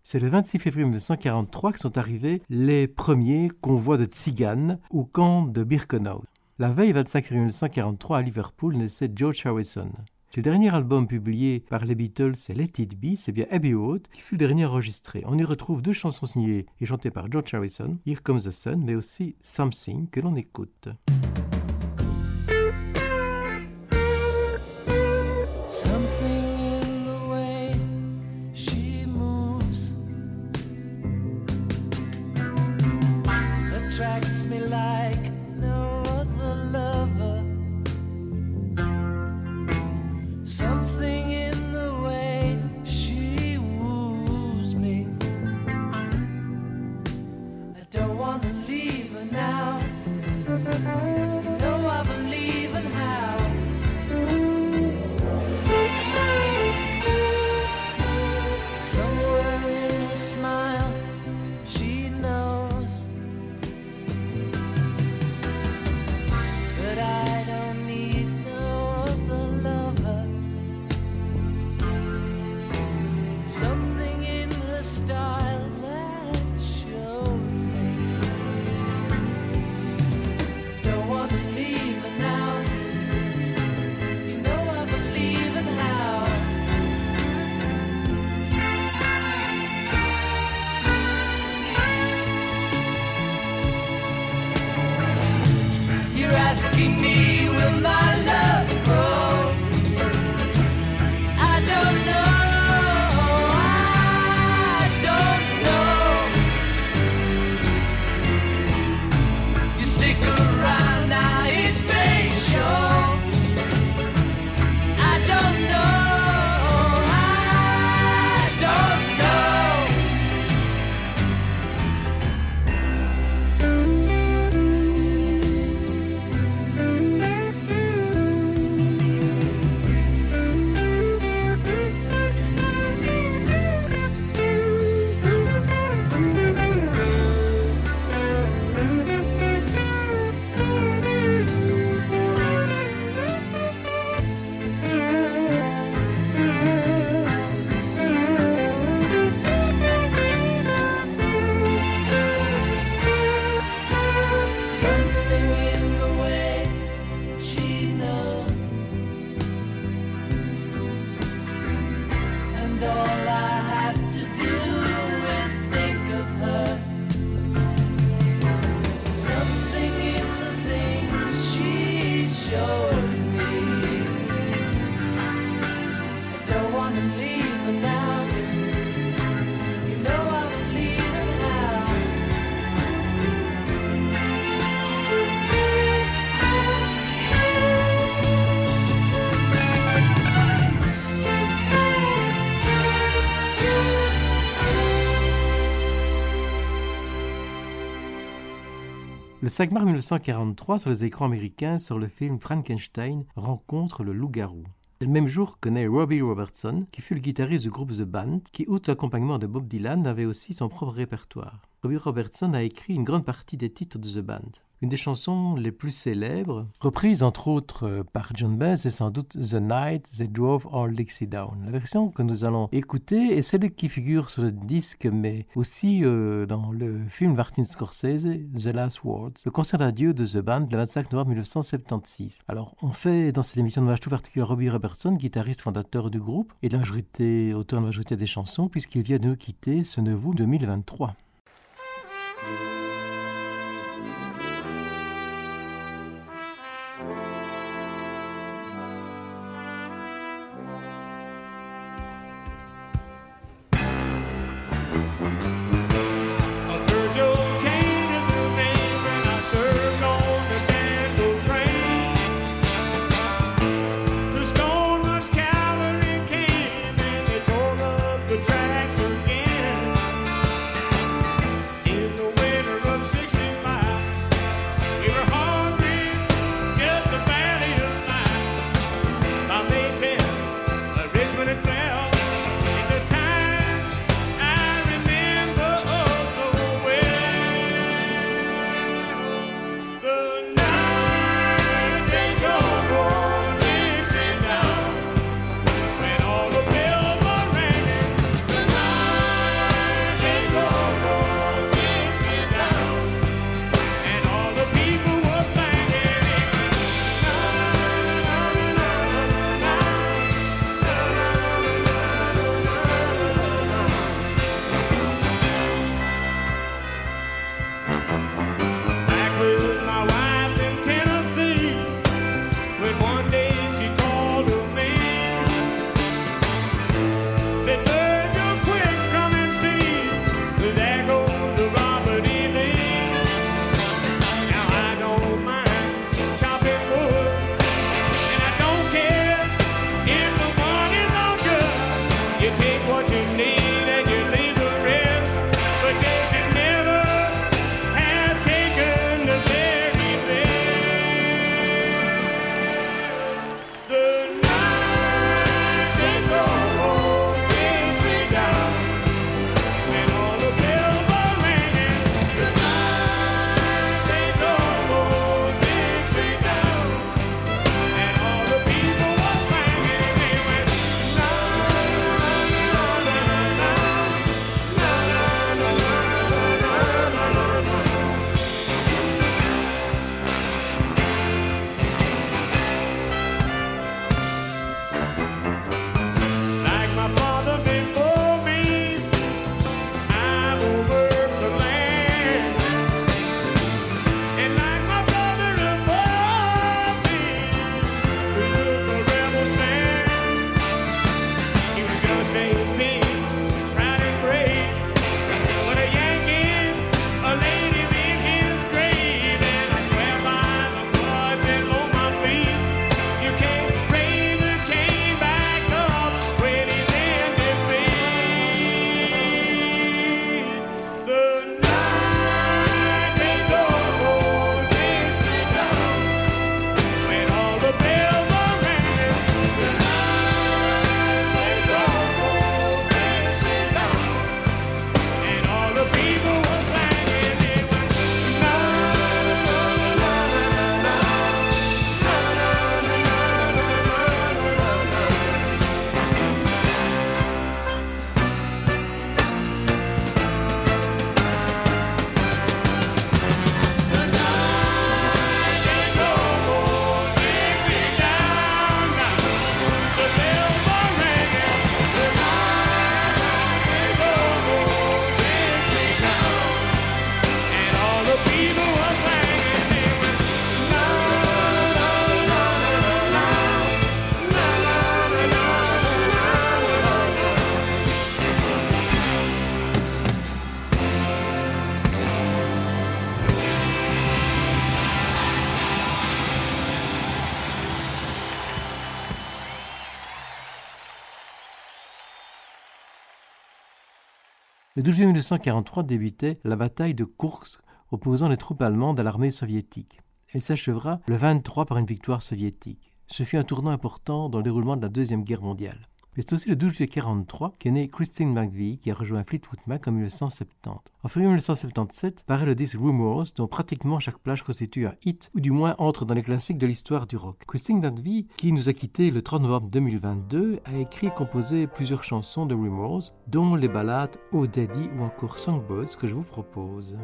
C'est le 26 février 1943 que sont arrivés les premiers convois de Tziganes au camp de Birkenau. La veille 25 février 1943 à Liverpool naissait George Harrison. Le dernier album publié par les Beatles, c'est Let It Be, c'est bien Abbey Road qui fut le dernier enregistré. On y retrouve deux chansons signées et chantées par George Harrison, Here Comes the Sun, mais aussi Something que l'on écoute. 5 mars 1943, sur les écrans américains, sur le film Frankenstein rencontre le loup-garou. Le même jour que naît Robbie Robertson, qui fut le guitariste du groupe The Band, qui, outre l'accompagnement de Bob Dylan, avait aussi son propre répertoire. Robbie Robertson a écrit une grande partie des titres de The Band. Une des chansons les plus célèbres, reprise entre autres par John Baez, c'est sans doute The Night They Drove All Dixie Down. La version que nous allons écouter est celle qui figure sur le disque, mais aussi euh, dans le film Martin Scorsese, The Last Words, le concert d'adieu de The Band le 25 novembre 1976. Alors, on fait dans cette émission de hommage tout particulier Robbie Robertson, guitariste fondateur du groupe, et de auteur de la majorité des chansons, puisqu'il vient de nous quitter ce 9 août 2023. Le 12 juillet 1943 débutait la bataille de Kursk opposant les troupes allemandes à l'armée soviétique. Elle s'achèvera le 23 par une victoire soviétique. Ce fut un tournant important dans le déroulement de la Deuxième Guerre mondiale. Mais c'est aussi le 12 juillet 1943 qu'est née Christine McVie, qui a rejoint Fleetwood Mac en 1970. En février 1977 paraît le disque Rumors, dont pratiquement chaque plage constitue un hit, ou du moins entre dans les classiques de l'histoire du rock. Christine McVie, qui nous a quittés le 30 novembre 2022, a écrit et composé plusieurs chansons de Rumors, dont les ballades Oh Daddy ou encore Songbirds que je vous propose.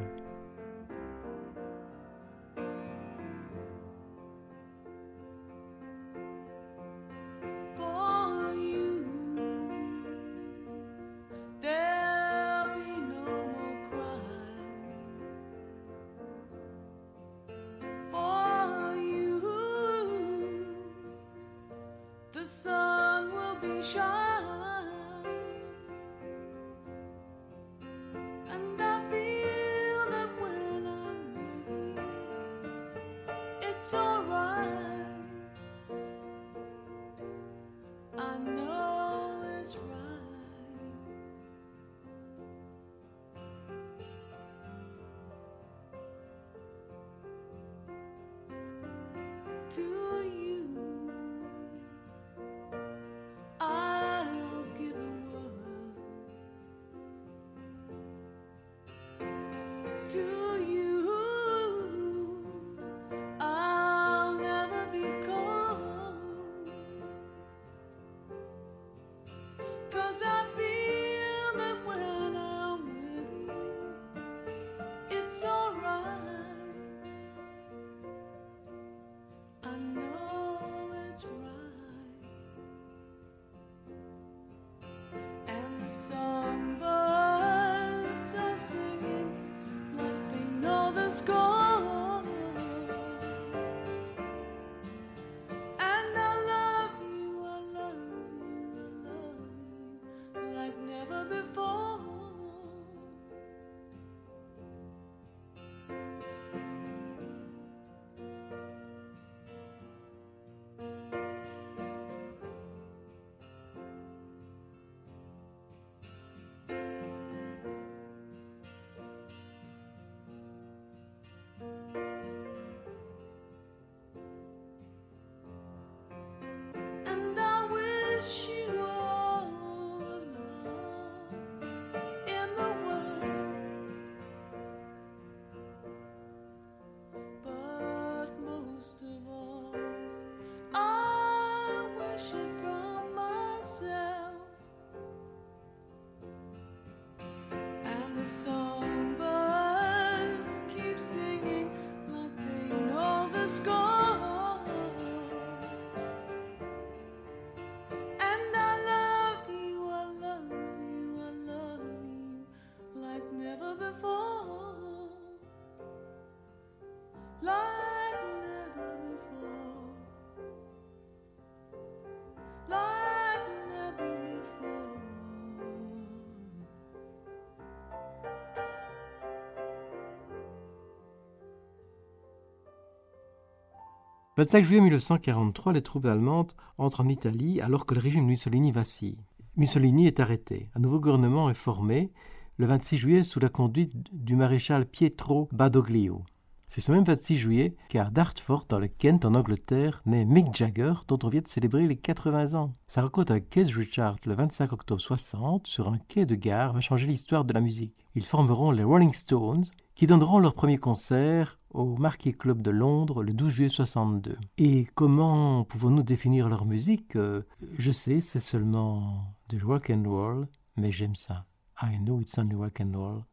25 juillet 1943, les troupes allemandes entrent en Italie alors que le régime de Mussolini vacille. Mussolini est arrêté. Un nouveau gouvernement est formé le 26 juillet sous la conduite du maréchal Pietro Badoglio. C'est ce même 26 juillet qu'à Dartford, dans le Kent, en Angleterre, naît Mick Jagger, dont on vient de célébrer les 80 ans. Sa rencontre avec Keith Richards le 25 octobre 60 sur un quai de gare va changer l'histoire de la musique. Ils formeront les Rolling Stones, qui donneront leur premier concert au Marquis Club de Londres le 12 juillet 62. Et comment pouvons-nous définir leur musique? Euh, Je sais, c'est seulement du rock and roll, mais j'aime ça. I know it's only rock and roll,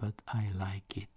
but I like it.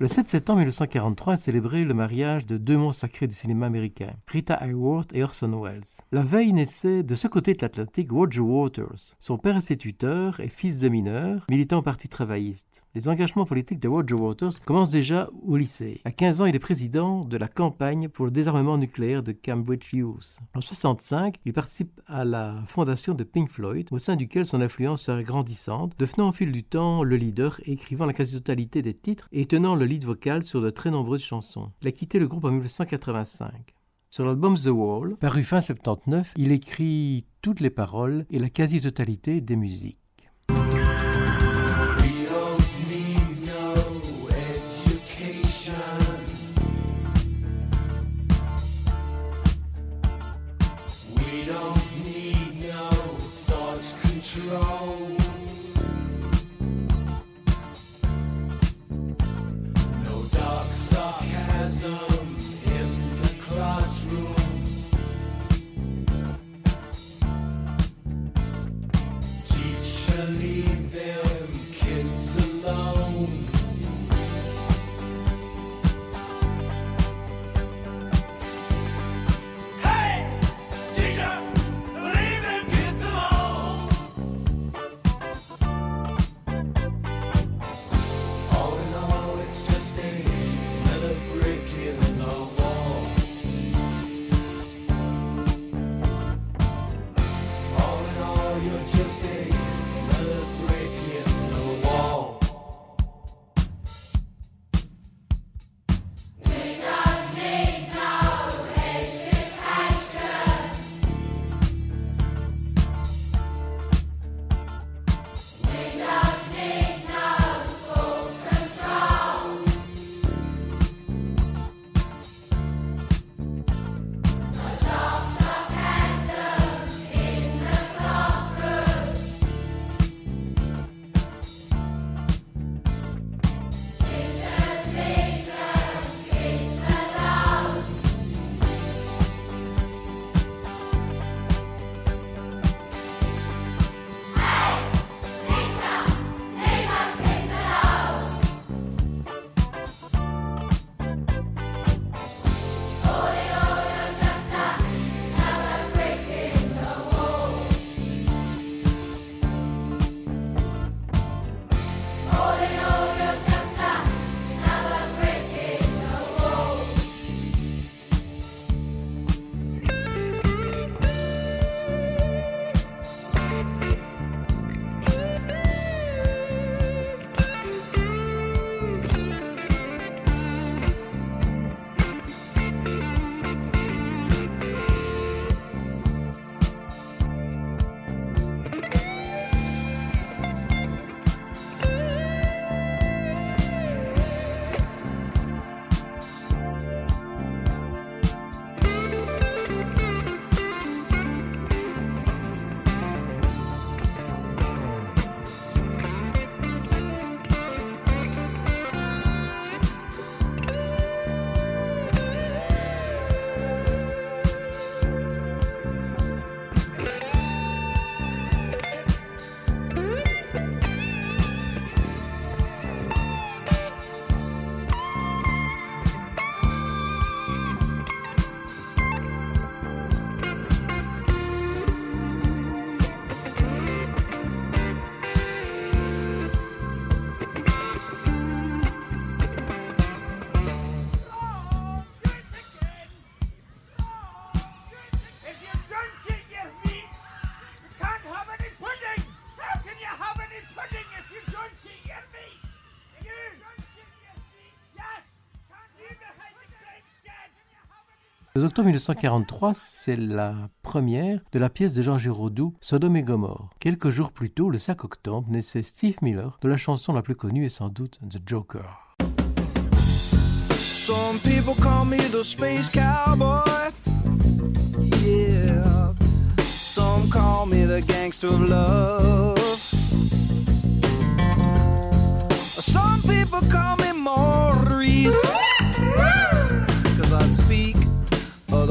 Le 7 septembre 1943 est célébré le mariage de deux monstres sacrés du cinéma américain, Rita Hayworth et Orson Welles. La veille naissait de ce côté de l'Atlantique Roger Waters. Son père instituteur et fils de mineur, militant au Parti travailliste. Les engagements politiques de Roger Waters commencent déjà au lycée. À 15 ans, il est président de la campagne pour le désarmement nucléaire de Cambridge Youth. En 65, il participe à la fondation de Pink Floyd, au sein duquel son influence sera grandissante, devenant au fil du temps le leader, écrivant la quasi-totalité des titres et tenant le lead vocal sur de très nombreuses chansons. Il a quitté le groupe en 1985. Sur l'album The Wall, paru fin 79, il écrit toutes les paroles et la quasi-totalité des musiques. 2 octobre 1943, c'est la première de la pièce de Jean Giraudoux, Sodome et Gomorre. Quelques jours plus tôt, le 5 octobre, naissait Steve Miller, de la chanson la plus connue et sans doute The Joker. Some people call me the space cowboy. Yeah. Some call me the gangster of love. Some people call me Maurice.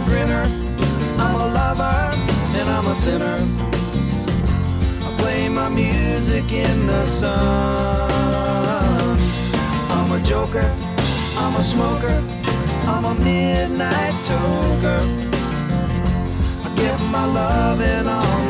a grinner, I'm a lover, and I'm a sinner. I play my music in the sun. I'm a joker, I'm a smoker, I'm a midnight toker. I get my loving on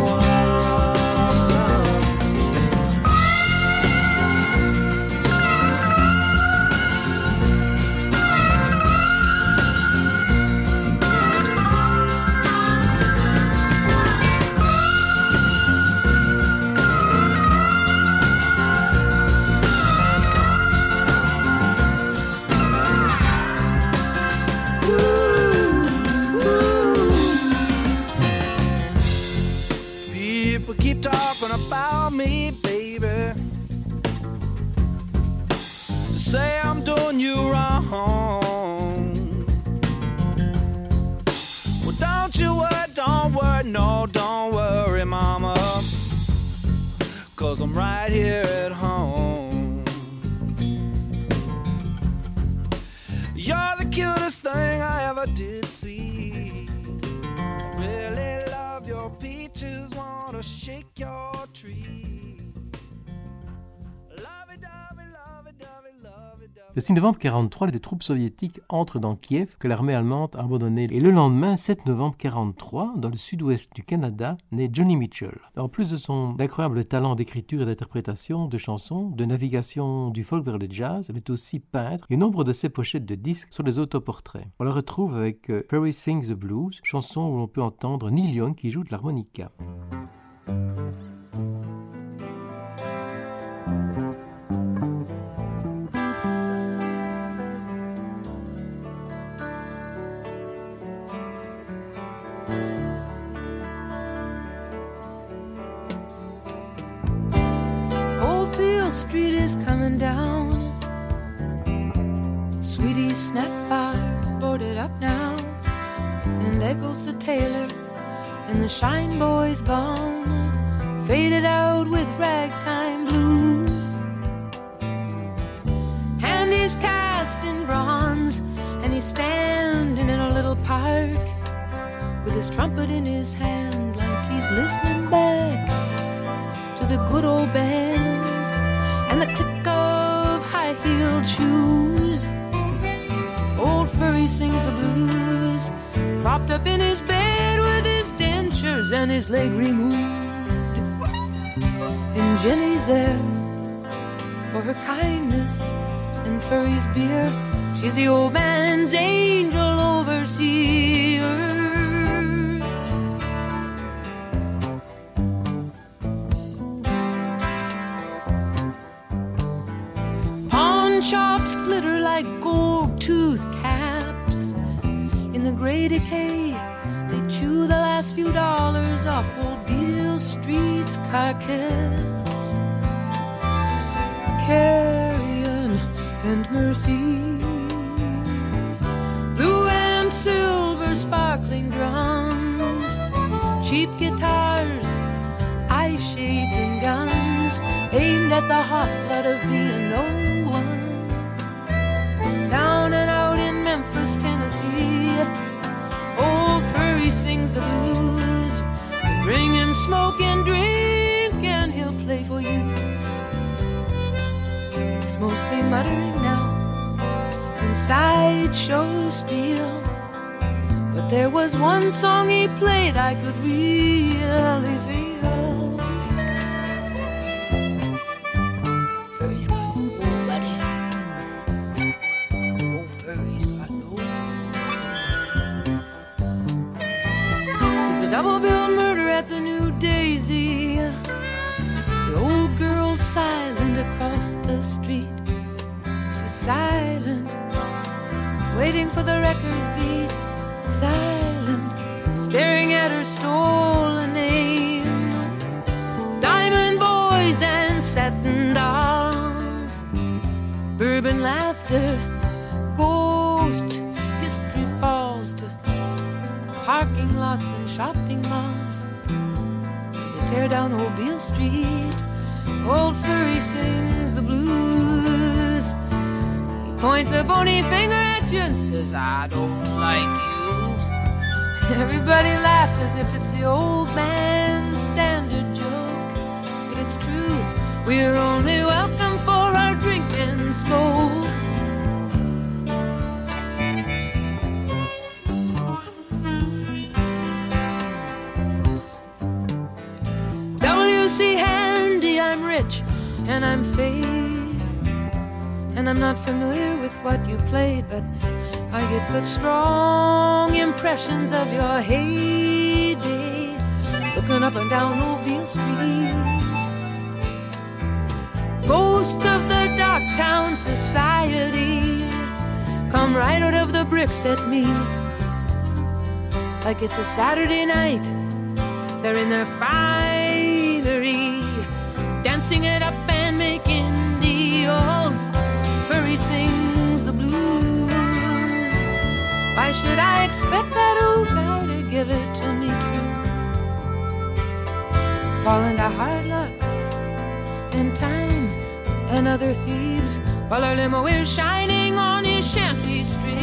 Right here at home. You're the cutest thing I ever did see. Really love your peaches, wanna shake your tree. Le 6 novembre 1943, les troupes soviétiques entrent dans Kiev, que l'armée allemande a abandonné. Et le lendemain, 7 novembre 1943, dans le sud-ouest du Canada, naît Johnny Mitchell. En plus de son incroyable talent d'écriture et d'interprétation de chansons, de navigation du folk vers le jazz, elle est aussi peintre et nombre de ses pochettes de disques sont des autoportraits. On la retrouve avec euh, Perry Sings the Blues, chanson où l'on peut entendre Neil Young qui joue de l'harmonica. Street is coming down. Sweetie's snack bar boarded up now. And there goes the tailor, and the shine boy's gone. Faded out with ragtime blues. And he's cast in bronze, and he's standing in a little park with his trumpet in his hand, like he's listening back to the good old bands heeled shoes. Old Furry sings the blues, propped up in his bed with his dentures and his leg removed. And Jenny's there for her kindness and Furry's beer. She's the old man's angel overseer. Decay, they chew the last few dollars off old Deal Street's carcass. Carrion and mercy. Blue and silver sparkling drums. Cheap guitars, eye shades and guns. aimed at the hot blood of being no one. Down and out in Memphis, Tennessee, Furry sings the blues. Bring him smoke and drink, and he'll play for you. It's mostly muttering now inside show steel. But there was one song he played I could really Double bill murder at the New Daisy. The old girl's silent across the street. She's silent, waiting for the wrecker's beat. Silent, staring at her stolen name. Diamond boys and satin dolls, bourbon laughter, ghost history falls to parking lots shopping malls. As they tear down Old Beale Street, old furry sings the blues. He points a bony finger at you and says, I don't like you. Everybody laughs as if it's the old man's standard joke. But it's true, we're only welcome for our drink and smoke. W.C. Handy, I'm rich and I'm fade. And I'm not familiar with what you played, but I get such strong impressions of your heyday. Looking up and down Mobile Street. Ghost of the dark town society. Come right out of the bricks at me. Like it's a Saturday night. They're in their finery, dancing it up and making deals. Furry sings the blues. Why should I expect that old guy to give it to me true? Fall into hard luck and time and other thieves while our limo is shining on his shanty street.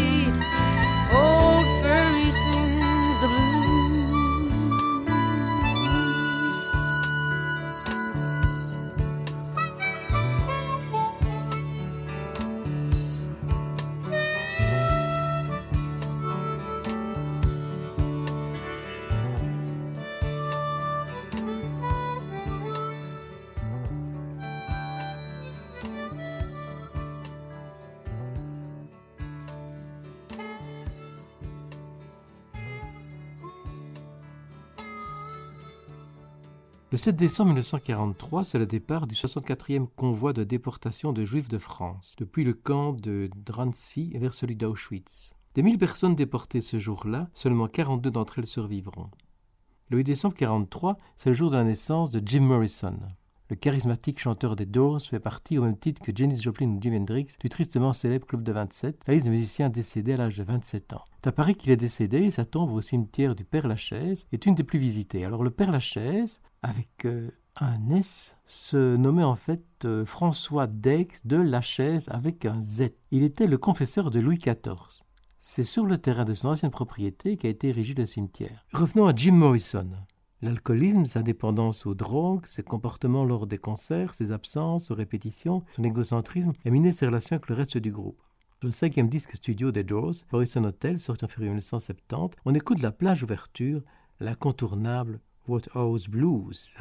Le 7 décembre 1943, c'est le départ du 64e convoi de déportation de Juifs de France, depuis le camp de Drancy vers celui d'Auschwitz. Des 1000 personnes déportées ce jour-là, seulement 42 d'entre elles survivront. Le 8 décembre 1943, c'est le jour de la naissance de Jim Morrison. Le charismatique chanteur des Doors fait partie, au même titre que Janis Joplin ou Jimi Hendrix, du tristement célèbre Club de 27, la liste des musiciens décédés à l'âge de 27 ans. C'est à Paris qu'il est décédé et sa tombe au cimetière du Père-Lachaise est une des plus visitées. Alors le Père-Lachaise, avec euh, un S, se nommait en fait euh, François Dex de Lachaise avec un Z. Il était le confesseur de Louis XIV. C'est sur le terrain de son ancienne propriété qu'a été érigé le cimetière. Revenons à Jim Morrison. L'alcoolisme, sa dépendance aux drogues, ses comportements lors des concerts, ses absences aux répétitions, son égocentrisme a miné ses relations avec le reste du groupe. Le cinquième disque studio des Doors, Morrison Hotel, sorti en février 1970, on écoute la plage ouverture, l'incontournable what owes blues.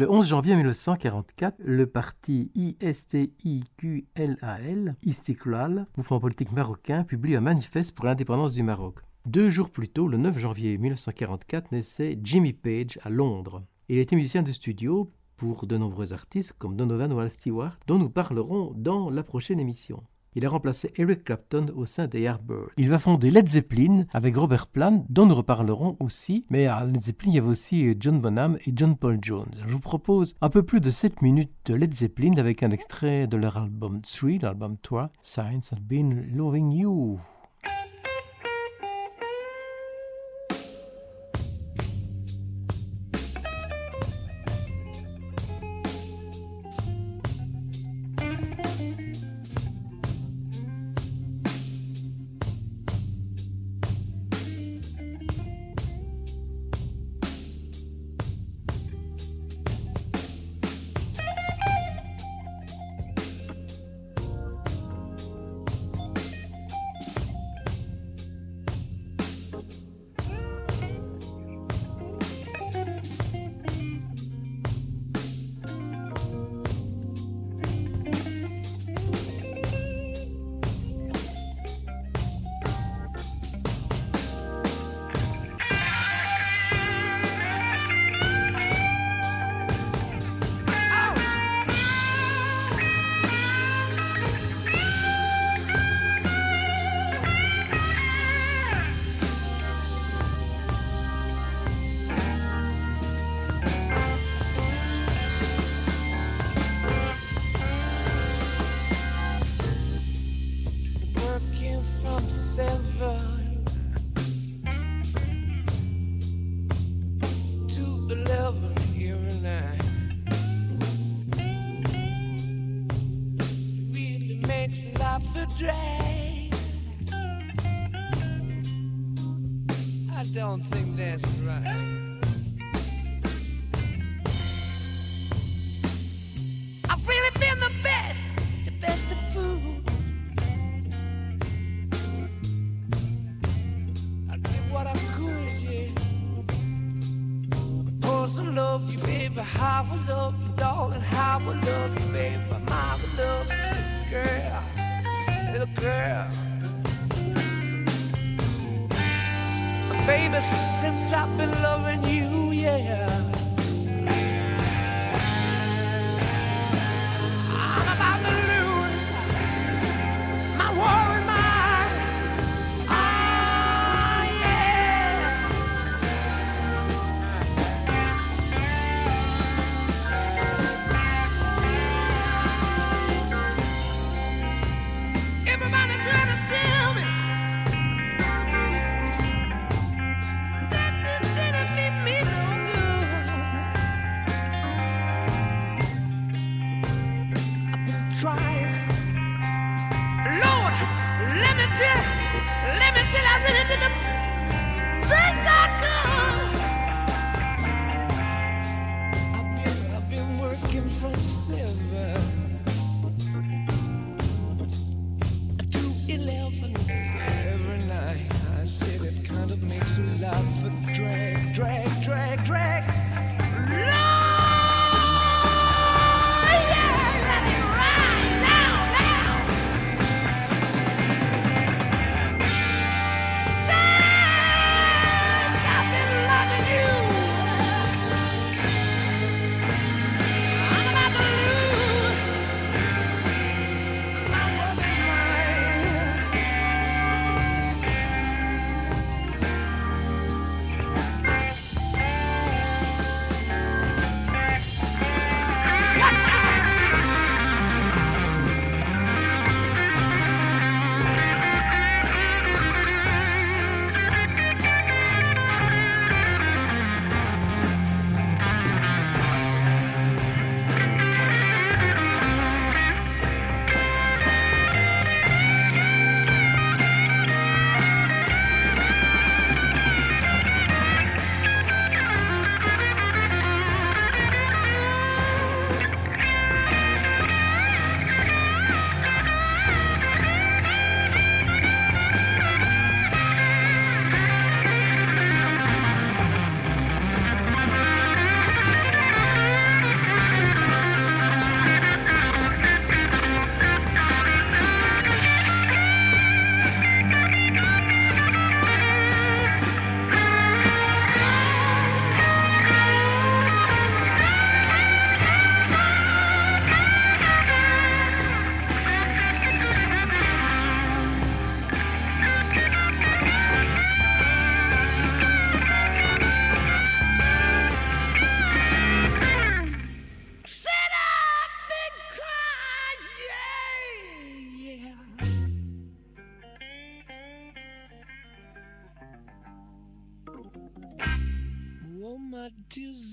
Le 11 janvier 1944, le parti ISTIQLAL, Istiklal, mouvement politique marocain, publie un manifeste pour l'indépendance du Maroc. Deux jours plus tôt, le 9 janvier 1944, naissait Jimmy Page à Londres. Il était musicien de studio pour de nombreux artistes comme Donovan ou Al Stewart, dont nous parlerons dans la prochaine émission. Il a remplacé Eric Clapton au sein des Yardbirds. Il va fonder Led Zeppelin avec Robert Plant, dont nous reparlerons aussi. Mais à Led Zeppelin, il y avait aussi John Bonham et John Paul Jones. Je vous propose un peu plus de 7 minutes de Led Zeppelin avec un extrait de leur album 3, l'album 3, Signs I've Been Loving You.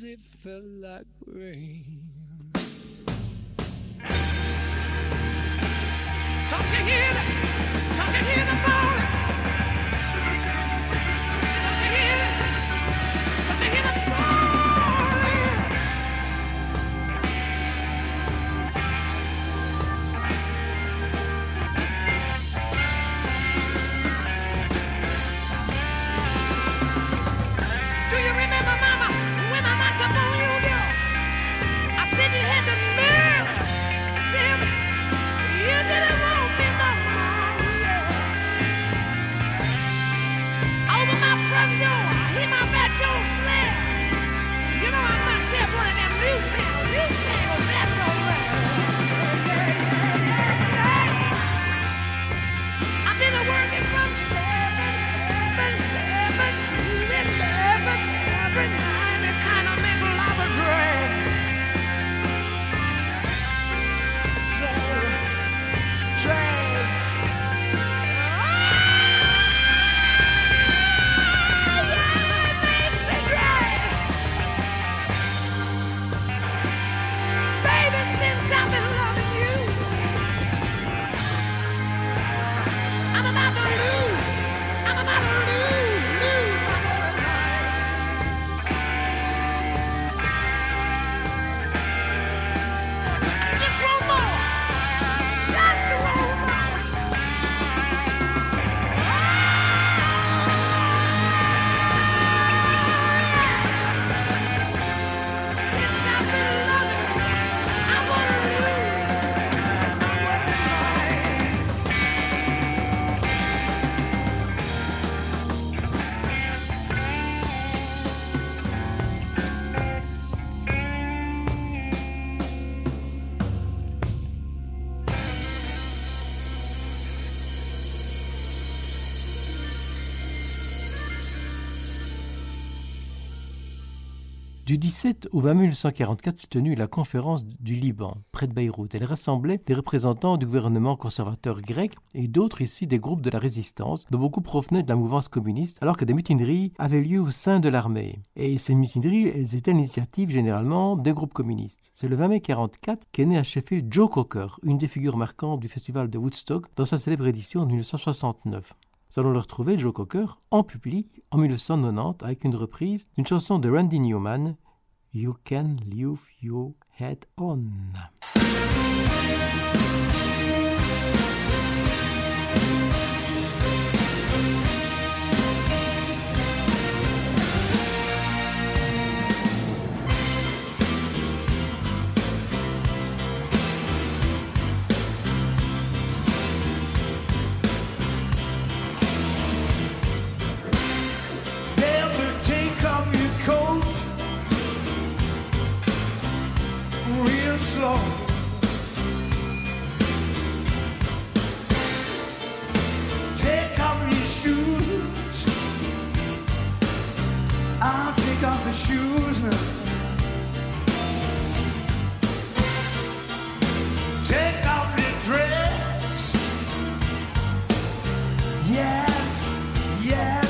it felt like rain. Du 17 au 20 mai 1944 s'est tenue la conférence du Liban, près de Beyrouth. Elle rassemblait des représentants du gouvernement conservateur grec et d'autres ici des groupes de la résistance, dont beaucoup provenaient de la mouvance communiste, alors que des mutineries avaient lieu au sein de l'armée. Et ces mutineries, elles étaient l'initiative généralement des groupes communistes. C'est le 20 mai 1944 qu'est né à Sheffield Joe Cocker, une des figures marquantes du festival de Woodstock, dans sa célèbre édition de 1969. Nous allons le retrouver, Joe Cocker, en public en 1990 avec une reprise d'une chanson de Randy Newman, You Can Leave Your Head On. slow. Take off your shoes. I'll take off your shoes now. Take off your dress. Yes, yes.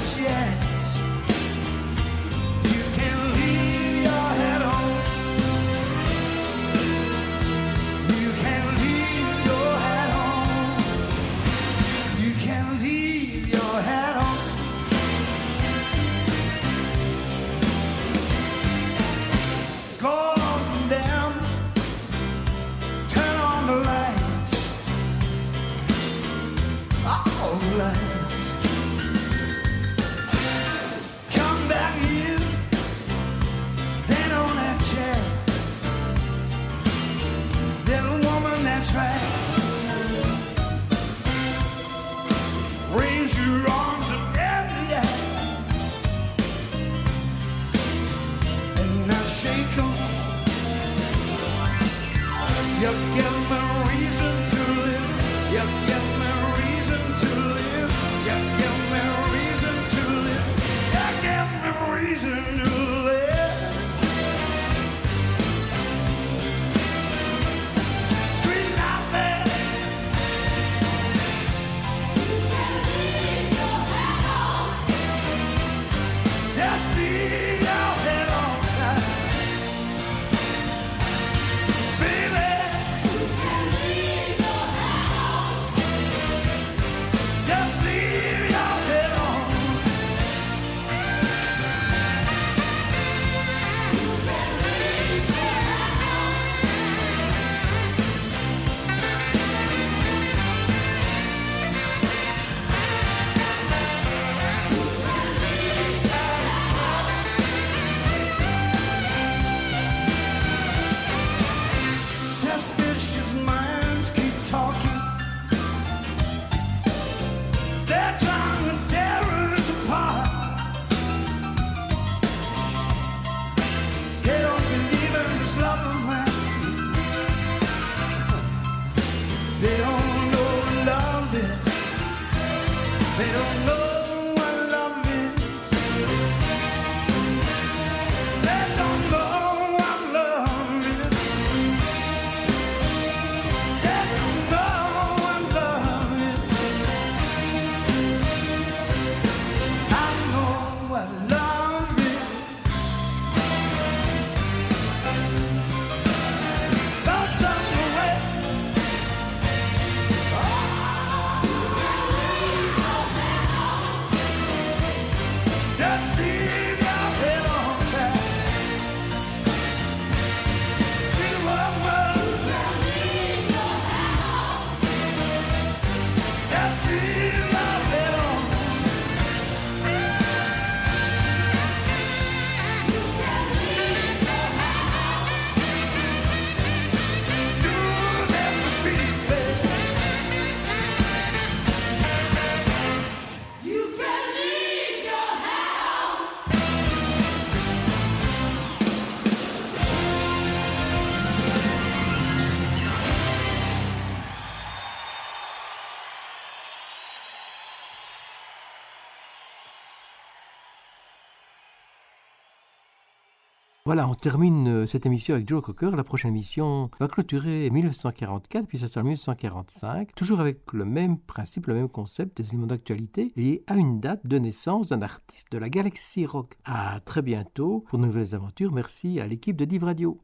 Voilà, on termine euh, cette émission avec Joe Cocker. La prochaine émission va clôturer 1944 puis ça sera 1945, toujours avec le même principe, le même concept, des éléments d'actualité liés à une date de naissance d'un artiste de la galaxie rock. À très bientôt pour de nouvelles aventures. Merci à l'équipe de Div Radio.